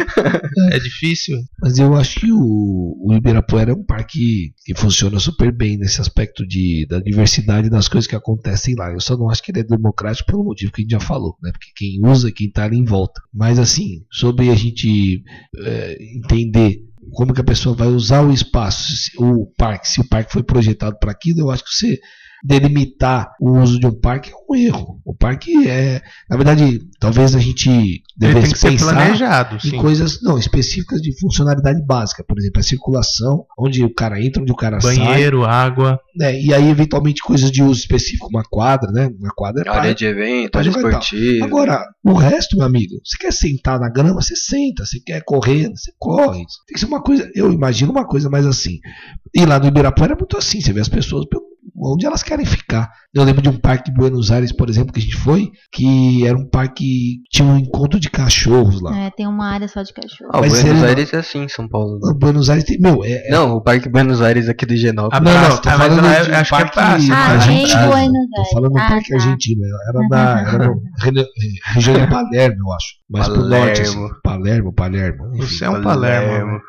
é difícil. Mas eu acho que o, o Ibirapuera é um parque que funciona super bem nesse aspecto de, da diversidade das coisas que acontecem lá. Eu só não acho que ele é democrático pelo motivo que a gente já falou, né? Porque quem usa é quem tá ali em volta. Mas assim, sobre a gente é, entender como que a pessoa vai usar o espaço, o parque, se o parque foi projetado para aquilo, eu acho que você delimitar o uso de um parque é um erro. O parque é, na verdade, talvez a gente devesse tem que ser pensar em sim. coisas não específicas de funcionalidade básica, por exemplo, a circulação, onde o cara entra, onde o cara Banheiro, água. sai, né? E aí eventualmente coisas de uso específico, uma quadra, né? Uma quadra é Área de evento, área esportiva. Agora, o resto, meu amigo, você quer sentar na grama, você senta, você quer correr, você corre. Tem que ser uma coisa, eu imagino uma coisa mais assim. E lá no Ibirapuera é muito assim, você vê as pessoas pelo- onde elas querem ficar. Eu lembro de um parque de Buenos Aires, por exemplo, que a gente foi, que era um parque tinha um encontro de cachorros lá. É, tem uma área só de cachorro. Ah, Buenos ele- Aires é assim em São Paulo. né? O Buenos Aires tem, meu, é, é- Não, o Parque Buenos Aires aqui do A Higienópolis. Não, não, tô ah, falando lá de um acho que é parque- praça. Ah, mas- em Argentina. Buenos Tô Aires. falando do Ah, parque tá. argentino, era na <laughs> era no, região de Palermo, eu acho. Mais pro norte, assim. Palermo. Palermo, Palermo. enfim. Você é um Palermo. velho.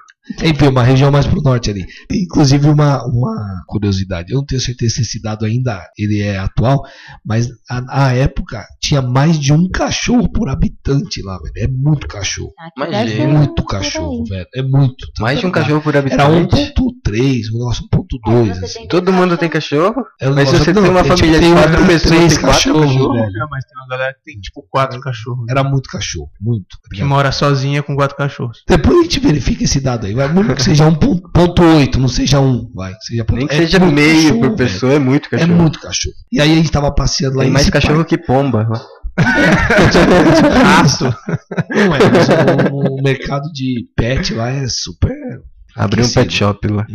Enfim, uma região mais pro norte ali. Inclusive, uma, uma curiosidade. Eu não tenho certeza se esse dado ainda ele é atual, mas a, a época tinha mais de um cachorro por habitante lá, velho. É muito cachorro. Imagina. deve ser Muito cachorro, velho. É muito. Mais de um Era cachorro por Era habitante. 1.3, um negócio 1.2. Você assim. Todo mundo tem cachorro? É um Mas se você tem uma é, tipo, família de tem quatro um- pessoas, três quatro cachorros, velho. Não, mas tem uma galera que tem tipo quatro cachorros. Era muito cachorro, muito. tá Que mora sozinha com quatro cachorros. Depois a gente verifica esse dado aí. Vai, mesmo que seja 1.8, não seja 1. Vai, seja ponto- Nem que é seja muito meio cachorro, por velho. pessoa, é muito É cachorro. muito cachorro. E aí a gente tava passeando lá Tem em mais cachorro que pomba. Rato. Não é, mas o, o mercado de pet lá é super Abrir um pet shop lá.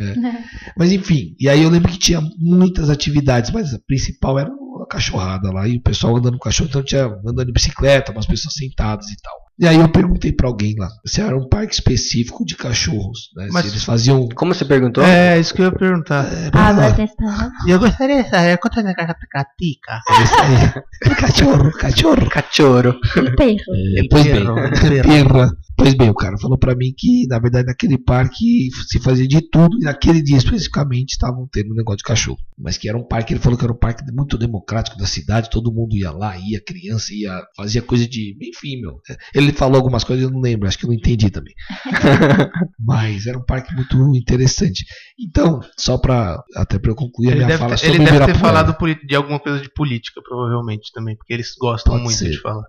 Mas enfim, e aí eu lembro que tinha muitas atividades, mas a principal era a cachorrada lá, e o pessoal andando com cachorro, então tinha andando de bicicleta, umas pessoas sentadas e tal. E aí eu perguntei pra alguém lá, se era um parque específico de cachorros, né? Mas- se eles faziam. Como você perguntou? É, isso que eu ia perguntar. É, Ah, E eu gostaria de saber quanto é catica. aí. <laughs> cachorro, cachorro. Cachorro. Perro. É, pois bem, <laughs> perra. Pois bem, o cara falou pra mim que, na verdade, naquele parque se fazia de tudo e naquele dia especificamente estavam tendo um negócio de cachorro. Mas que era um parque, ele falou que era um parque muito democrático da cidade, todo mundo ia lá, ia criança, ia, fazia coisa de. Enfim, meu. Ele falou algumas coisas, eu não lembro, acho que eu não entendi também. <laughs> Mas era um parque muito interessante. Então, só pra. Até pra eu concluir a Ele minha deve, fala ter, sobre ele deve ter falado de alguma coisa de política, provavelmente, também. Porque eles gostam Pode muito ser. de falar.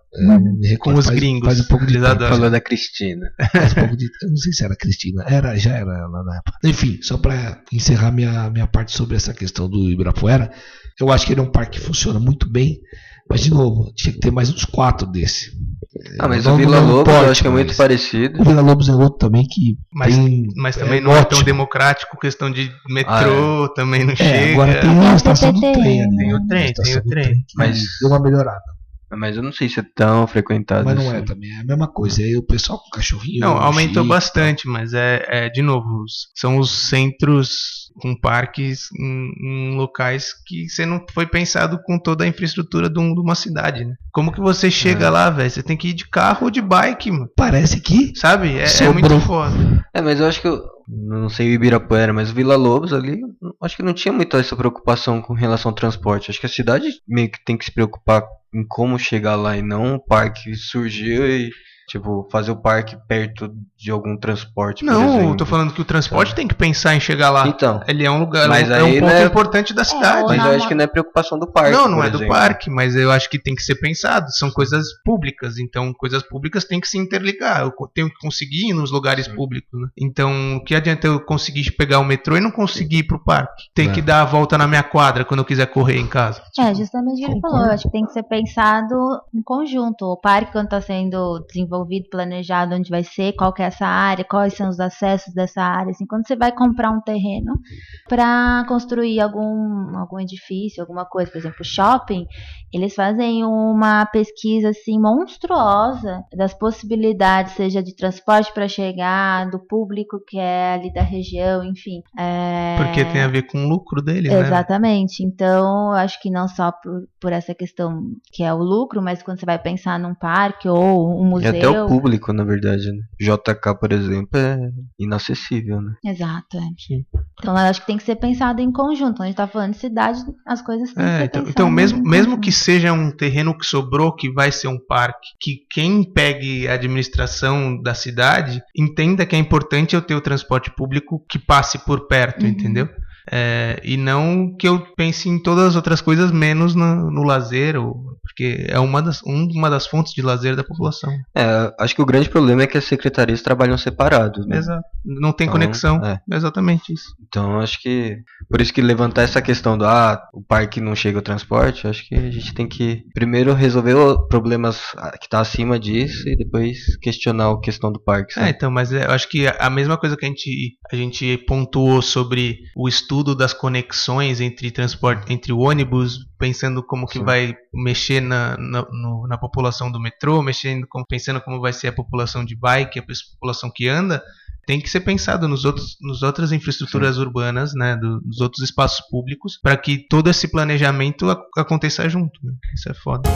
É, Com os faz- gringos. Faz um pouco de tempo. Falou da Cristina. Faz um pouco de. Eu não sei se era a Cristina. Era, já era lá na época. Enfim, só pra encerrar minha, minha parte sobre essa questão do Ibirapuera, eu acho que ele é um parque que funciona muito bem. Mas, de novo, tinha que ter mais uns quatro desse. Ah, mas Não o Vila no mesmo Lobos eu acho que é muito mas parecido. O Vila Lobos é outro também que Mas, tem. mas também é não é tão ótimo. democrático, questão de metrô também não É, chega. agora tem Tem a o estação do trem. ali, Tem o né? trem, tem o trem. Mas- Deu uma melhorada. Mas eu não sei se é tão frequentado. Mas não assim. é também. É a mesma coisa. Aí o pessoal com cachorrinho. Não, aumentou chique, bastante, mas é, é, de novo, são os centros com parques em, em locais que você não foi pensado com toda a infraestrutura de, um- de uma cidade, né? Como que você chega É. lá, velho? Você tem que ir de carro ou de bike, mano. Parece que. Sabe? É, é muito foda. É, mas eu acho que eu não sei o Ibirapuera, mas o Vila Lobos ali, acho que não tinha muito essa preocupação com relação ao transporte. Acho que a cidade meio que tem que se preocupar em como chegar lá e não um parque surgiu e tipo fazer o parque perto de algum transporte. por Não, eu exemplo. tô falando que o transporte tem que pensar em chegar lá. Então, Ele é um lugar, Mas é um aí, ponto né, importante da cidade. mas eu acho que não é preocupação do parque. não, não por é do exemplo. parque, mas eu acho que tem que ser pensado. São coisas públicas, então coisas públicas têm que se interligar. Eu tenho que conseguir ir nos lugares públicos. né? Então, o que adianta eu conseguir pegar o metrô e não conseguir ir pro parque? Tem É. que dar a volta na minha quadra quando eu quiser correr em casa. É, justamente o que ele falou. Eu acho que tem que ser pensado em conjunto. O parque, quando está sendo desenvolvido, planejado, onde vai ser, qual que é essa área, quais são os acessos dessa área. Assim, quando você vai comprar um terreno para construir algum, algum edifício, alguma coisa, por exemplo, shopping, eles fazem uma pesquisa assim monstruosa das possibilidades, seja de transporte para chegar, do público que é ali da região, enfim. É... Porque tem a ver com o lucro deles, né? Exatamente. Então, eu acho que não só por, por essa questão que é o lucro, mas quando você vai pensar num parque ou um museu. Até o público, na verdade, né? JK, por exemplo, é inacessível, né? Exato, é. Sim. Então, eu acho que tem que ser pensado em conjunto. Quando a gente tá falando de cidade, as coisas têm que É, ser então, pensadas então mesmo, mesmo que seja um terreno que sobrou, que vai ser um parque, que quem pegue a administração da cidade entenda que é importante eu ter o transporte público que passe por perto, Uhum. entendeu? É, e não que eu pense em todas as outras coisas menos no, no lazer, ou, porque é uma das, um- uma das fontes de lazer da população. É, acho que o grande problema é que as secretarias trabalham separados, né? Exato. Não tem Então, conexão. é. Exatamente isso. Então acho que por isso que levantar essa questão do ah, o parque não chega ao transporte, acho que a gente tem que primeiro resolver os problemas ah, que tá acima disso e depois questionar a questão do parque. É, sabe? então, mas é, eu acho que a a mesma coisa que a gente, a gente pontuou sobre o estudo das conexões entre transporte, entre o ônibus, pensando como que Sim. vai mexer na, na, no- na população do metrô, mexendo pensando como vai ser a população de bike, a população que anda, tem que ser pensado nos outros, nos outras infraestruturas urbanas, né, do- dos outros espaços públicos, para que todo esse planejamento ac- aconteça junto. né? Isso é foda.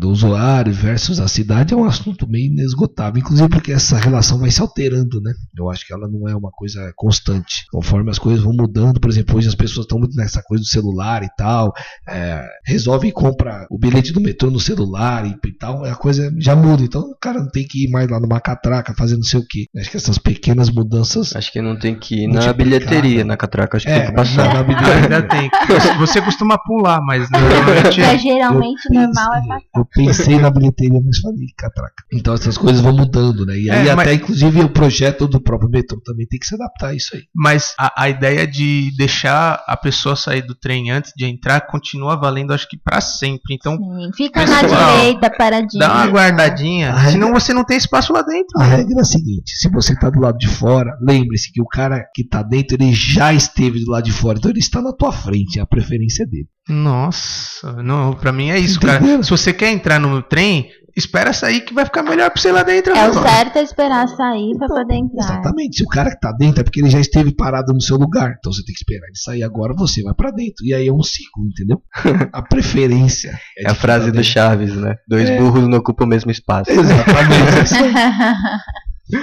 Do usuário versus a cidade é um assunto meio inesgotável, inclusive porque essa relação vai se alterando, né? Eu acho que ela não é uma coisa constante. Conforme as coisas vão mudando, por exemplo, hoje as pessoas estão muito nessa coisa do celular e tal, é, resolve e compra o bilhete do metrô no celular e, e tal, a coisa já muda. Então o cara não tem que ir mais lá numa catraca fazer não sei o que. Acho que essas pequenas mudanças. Acho que não tem que ir na bilheteria, na catraca, acho que É, tem que passar. na- na bilheteria. Ainda tem. <laughs> Você- costuma pular, mas <laughs> normalmente É, geralmente Eu normal é passar. Eu pensei na bilheteria, mas falei, catraca. Então essas coisas vão mudando, né? E aí É, até, mas- inclusive, o projeto do próprio metrô também tem que se adaptar a isso aí. Mas a, a ideia de deixar a pessoa sair do trem antes de entrar continua valendo, acho que pra sempre. Então, Sim, Fica na Pessoal, direita, paradinha. dá uma guardadinha, é? senão você não tem espaço lá dentro. A regra é a seguinte: se você tá do lado de fora, lembre-se que o cara que tá dentro, ele já esteve do lado de fora, então ele está na tua frente, é a preferência dele. Nossa, não, pra mim é isso, cara. Entenderam? Se você quer entrar no trem, espera sair que vai ficar melhor pra você lá dentro. É o mano. certo é esperar sair pra poder entrar. Exatamente. Se o cara que tá dentro é porque ele já esteve parado no seu lugar. Então você tem que esperar ele sair agora, você vai pra dentro. E aí é um ciclo, entendeu? <laughs> A preferência. É a de frase do Chaves, né? Dois É. burros não ocupam o mesmo espaço. Exatamente. <laughs> é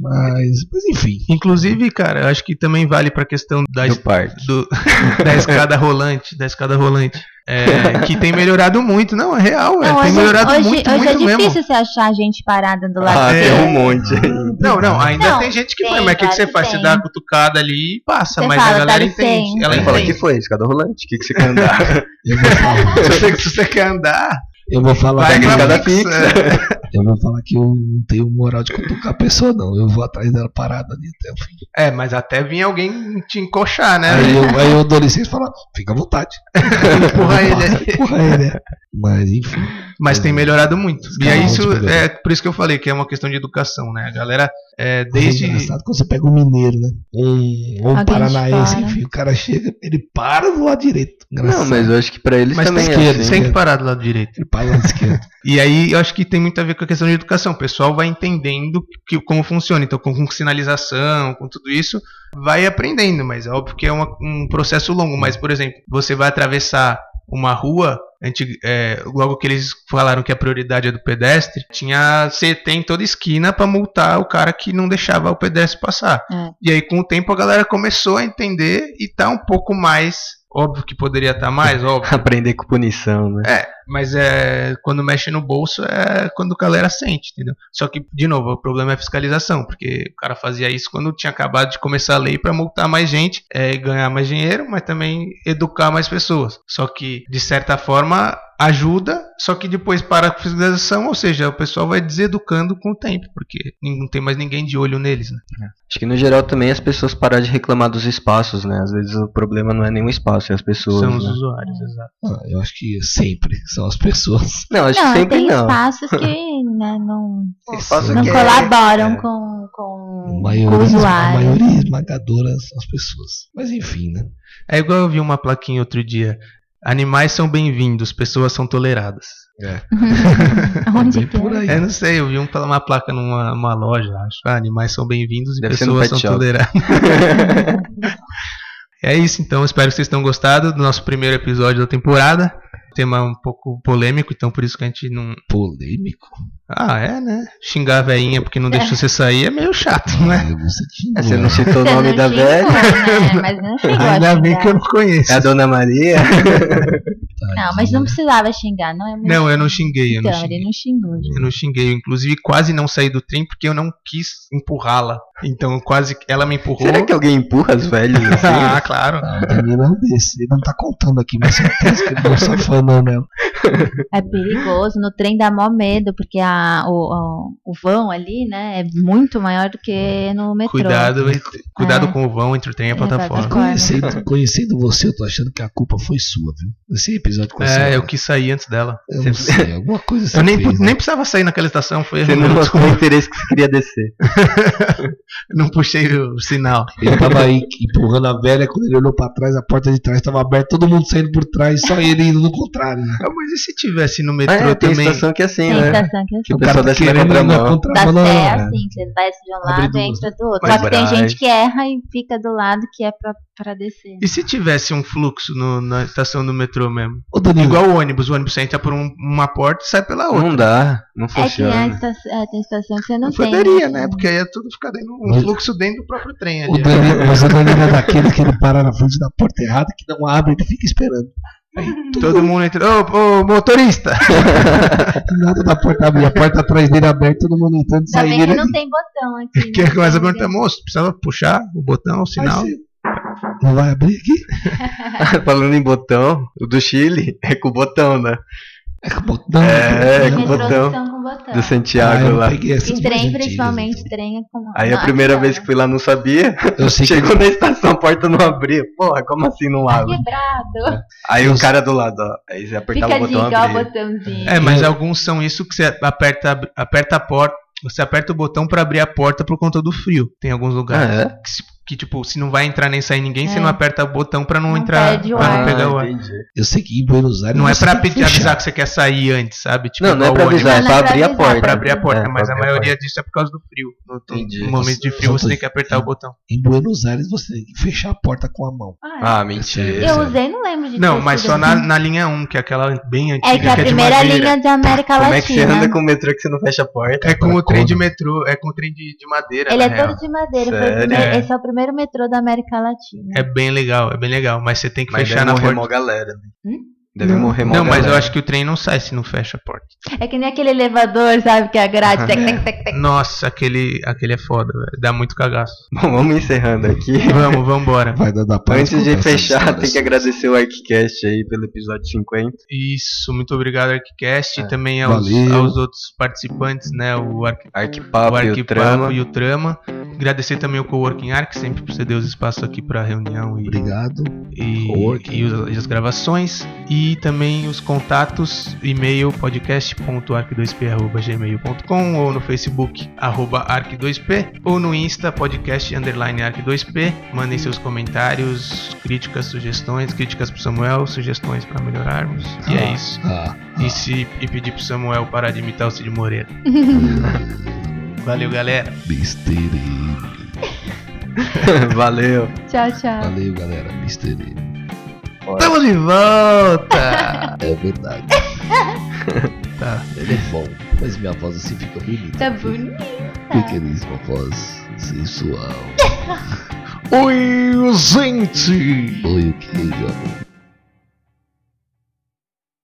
mas, mas enfim. Inclusive, cara, eu acho que também vale pra questão da, Do parque. do- <laughs> da escada rolante, da escada rolante. É, que tem melhorado muito. Não, é real, é, Não, tem hoje, melhorado hoje, muito, hoje muito é difícil mesmo. você achar gente parada do lado Ah, é. tem um monte. Não, não, ainda Não, tem gente que tem, vai, mas o que, que você faz? Você tem. dá a cutucada ali e passa, Você mas fala, a galera dá entende. Ela fala, que foi? Escada rolante? O que, que você quer andar? Eu vou falar, <laughs> Se você, se você quer andar, eu vou falar, vai fixa. fixa. <laughs> eu vou falar que eu não tenho moral de cutucar a pessoa, não. Eu vou atrás dela parada ali até o fim. É, mas até vir alguém te encoxar, né? Aí eu, aí eu dou licença e falo, fica à vontade. <laughs> Empurra ele aí. <laughs> Empurra ele. é. Mas enfim. Mas tem melhorado muito. E é isso, é por isso que eu falei que é uma questão de educação, né? A galera, é, Desde... É desde. engraçado quando você pega um mineiro, né? Um, ou um paranaense, fora. enfim, o cara chega, ele para do lado direito. Engraçado. Não, mas eu acho que pra eles Mas também tem, é que, assim. tem que parar do lado direito. Ele para do lado esquerdo. <laughs> E aí eu acho que tem muito a ver com a questão de educação. O pessoal vai entendendo que, como funciona. Então, com, com sinalização, com tudo isso, vai aprendendo. Mas é óbvio que é uma- um processo longo. Mas, por exemplo, você vai atravessar uma rua. antig- é, logo que eles falaram que a prioridade é do pedestre, tinha CT em toda esquina para multar o cara que não deixava o pedestre passar. É. E aí, com o tempo, a galera começou a entender e tá um pouco mais. Óbvio que poderia estar mais, <laughs> óbvio. Aprender com punição, né? É, mas é quando mexe no bolso é quando a galera sente, entendeu? Só que, de novo, o problema é a fiscalização, porque o cara fazia isso quando tinha acabado de começar a lei para multar mais gente, é, e ganhar mais dinheiro, mas também educar mais pessoas. Só que, de certa forma, ajuda, só que depois para a fiscalização, ou seja, o pessoal vai deseducando com o tempo, porque não tem mais ninguém de olho neles, né? Acho que no geral também as pessoas parar de reclamar dos espaços, né? Às vezes o problema não é nem o espaço, é as pessoas. São os né? usuários, exato. Ah, eu acho que sempre são as pessoas. <laughs> Não, acho Não, que sempre tem não. espaços que <laughs> né, não, Espaço não que é- colaboram é. com, com, A com o maioria, a usuário. maioria esmagadora são as pessoas. Mas enfim, né? É igual eu vi uma plaquinha outro dia. Animais são bem-vindos, pessoas são toleradas. <laughs> Onde Bem que por é? aí. É, não sei, eu vi um- uma placa numa uma loja, acho. Ah, animais são bem-vindos e Deve pessoas são shop. toleradas. é isso, então. Espero que vocês tenham gostado do nosso primeiro episódio da temporada. Tema um pouco polêmico, então por isso que a gente não. Polêmico. Ah, é, né? Xingar a veinha porque não deixa você sair é meio chato, né? Tinha. É, Você não citou o nome não da xingou, velha? Né? Mas não Ainda bem que eu não conheço. É a Dona Maria? <laughs> Não, mas não precisava xingar, não é muito. Não, eu não xinguei, eu não Então, xinguei. ele não xingou. gente. Eu não xinguei, eu, inclusive quase não saí do trem porque eu não quis empurrá-la. Então quase ela me empurrou. Será que alguém empurra as velhas assim? <laughs> Ah, claro. Ah, o Danilo é um desses. Ele não tá contando aqui, mas certeza que ele não safanão nela. É perigoso, no trem dá mó medo, porque a, o, o, o vão ali, né, é muito maior do que no metrô. Cuidado, cuidado É. com o vão entre o trem e a É, plataforma. Conhecendo, conhecendo você, eu tô achando que a culpa foi sua, viu? Esse episódio com a É, senhora. eu quis sair antes dela. Eu não sei, alguma coisa você <laughs> Eu nem, fez, né? nem precisava sair naquela estação, foi Você não mostrou o interesse que você queria descer. <laughs> não puxei o sinal. Ele tava aí empurrando a velha, quando ele olhou pra trás, a porta de trás tava aberta, todo mundo saindo por trás, só ele indo no contrário, né? Mas e se tivesse no Ah, metrô é, tem também? estação que é assim, Tem né? estação que é Que o pessoal tá desce na na contramão. Da contramão, não. assim, você desce de um Abre lado e entra do outro. Mas Só que tem gente que erra e fica do lado que é pra, pra descer. E se tivesse um fluxo no- na estação do metrô mesmo? Ô, Danilo, Igual o ônibus, o ônibus entra por um- uma porta e sai pela outra. Não dá, não É que a funciona. estação, é, tem estação que você não, Não tem. poderia, né? Porque aí é tudo ficar dentro, um Mas- fluxo dentro do próprio trem o ali. Danilo, mas o Danilo é daquele que ele para na frente da porta errada, que não abre, ele fica esperando. Aí <laughs> Todo mundo entra. Ô, ô, motorista! <laughs> nada da porta abrir, a porta atrás dele aberta, todo mundo entrando e Ainda bem saindo. que não tem botão aqui. Que né? começa a perguntar, moço, precisava puxar o botão, o sinal. Você- Não vai abrir aqui? <laughs> Falando em botão, o do Chile é com o botão, né? É com botão. É, né? com Metrô botão. Do Ah, Santiago eu lá. Em mais trem, principalmente, trem é com Aí a primeira vez que fui lá não sabia. Eu sei <laughs> que Chegou na estação, a porta não abria. Porra, como assim não Tá abre? quebrado. Aí o cara do lado, ó. Aí você apertava Fica a o botão dica, o abria. botãozinho. É, mas alguns são isso que você aperta, aperta a porta. Você aperta o botão pra abrir a porta por conta do frio. Tem alguns lugares. Ah, é? Que, tipo, se não vai entrar nem sair ninguém, você É. não aperta o botão pra não, Não entrar. pra não ar. pegar o ar. Ah, entendi. Eu sei que em Buenos Aires. Não é você pra pedir, fechar. avisar que você quer sair antes, sabe? Tipo, Não, não é pra o ônibus, avisar, é Não, só não é pra abrir a porta. pra abrir a porta. É, mas a maioria disso é por causa do frio. No, no- Entendi. no momento de frio você tem que apertar o botão. Em Buenos Aires você tem que fechar a porta com a mão. Ah, Ah, mentira. Eu usei, não lembro de Não, mas só na, assim. na linha 1, que é aquela bem antiga. É que é a primeira linha de América Como é que você Latina. anda com o metrô que você não fecha a porta? É com o trem de metrô, é com o trem de, de madeira. Ele é todo de madeira. Foi o Sério? primeiro- É. Esse é o primeiro metrô da América Latina. É bem legal, é bem legal. Mas você tem que Mas fechar na mó galera. né? Hum? Deve Não. morrer mó Não, mas eu acho que o trem não sai se não fecha a porta. É que nem aquele elevador, sabe? Que é a grade. Tec, tec, tec, tec. <laughs> Nossa, aquele, aquele é foda, velho. Dá muito cagaço. <laughs> Bom, vamos encerrando aqui. <laughs> Vamos, vambora. Vai dar Antes de fechar, tem que agradecer o Arquicast aí pelo episódio 50. Isso, muito obrigado, Arquicast. É. E também aos, aos outros participantes, né? O, Arqui, o Arquipapo e o Arquipapo Trama. e o Trama. Agradecer também o Coworking Arc, sempre por ceder os espaços aqui para reunião e, Obrigado. e, Coworking. e e as gravações. E também os contatos, e-mail podcast.arc2p.gmail.com ou no Facebook arroba arc2p ou no Insta podcast underline arc2p. Mandem seus comentários, críticas, sugestões, críticas pro Samuel, sugestões para melhorarmos. E é isso. Ah, E, se, e pedir pro Samuel parar de imitar o Cid Moreira. <laughs> Valeu, galera. Mr. <laughs> Valeu. Tchau, tchau. Valeu, galera. Mr. Tamo de volta! É verdade. <laughs> tá. Ele é bom. Mas minha voz assim fica bonita. Tá bonito. Pequeníssima voz sensual. <laughs> Oi, gente! Oi, o que, João?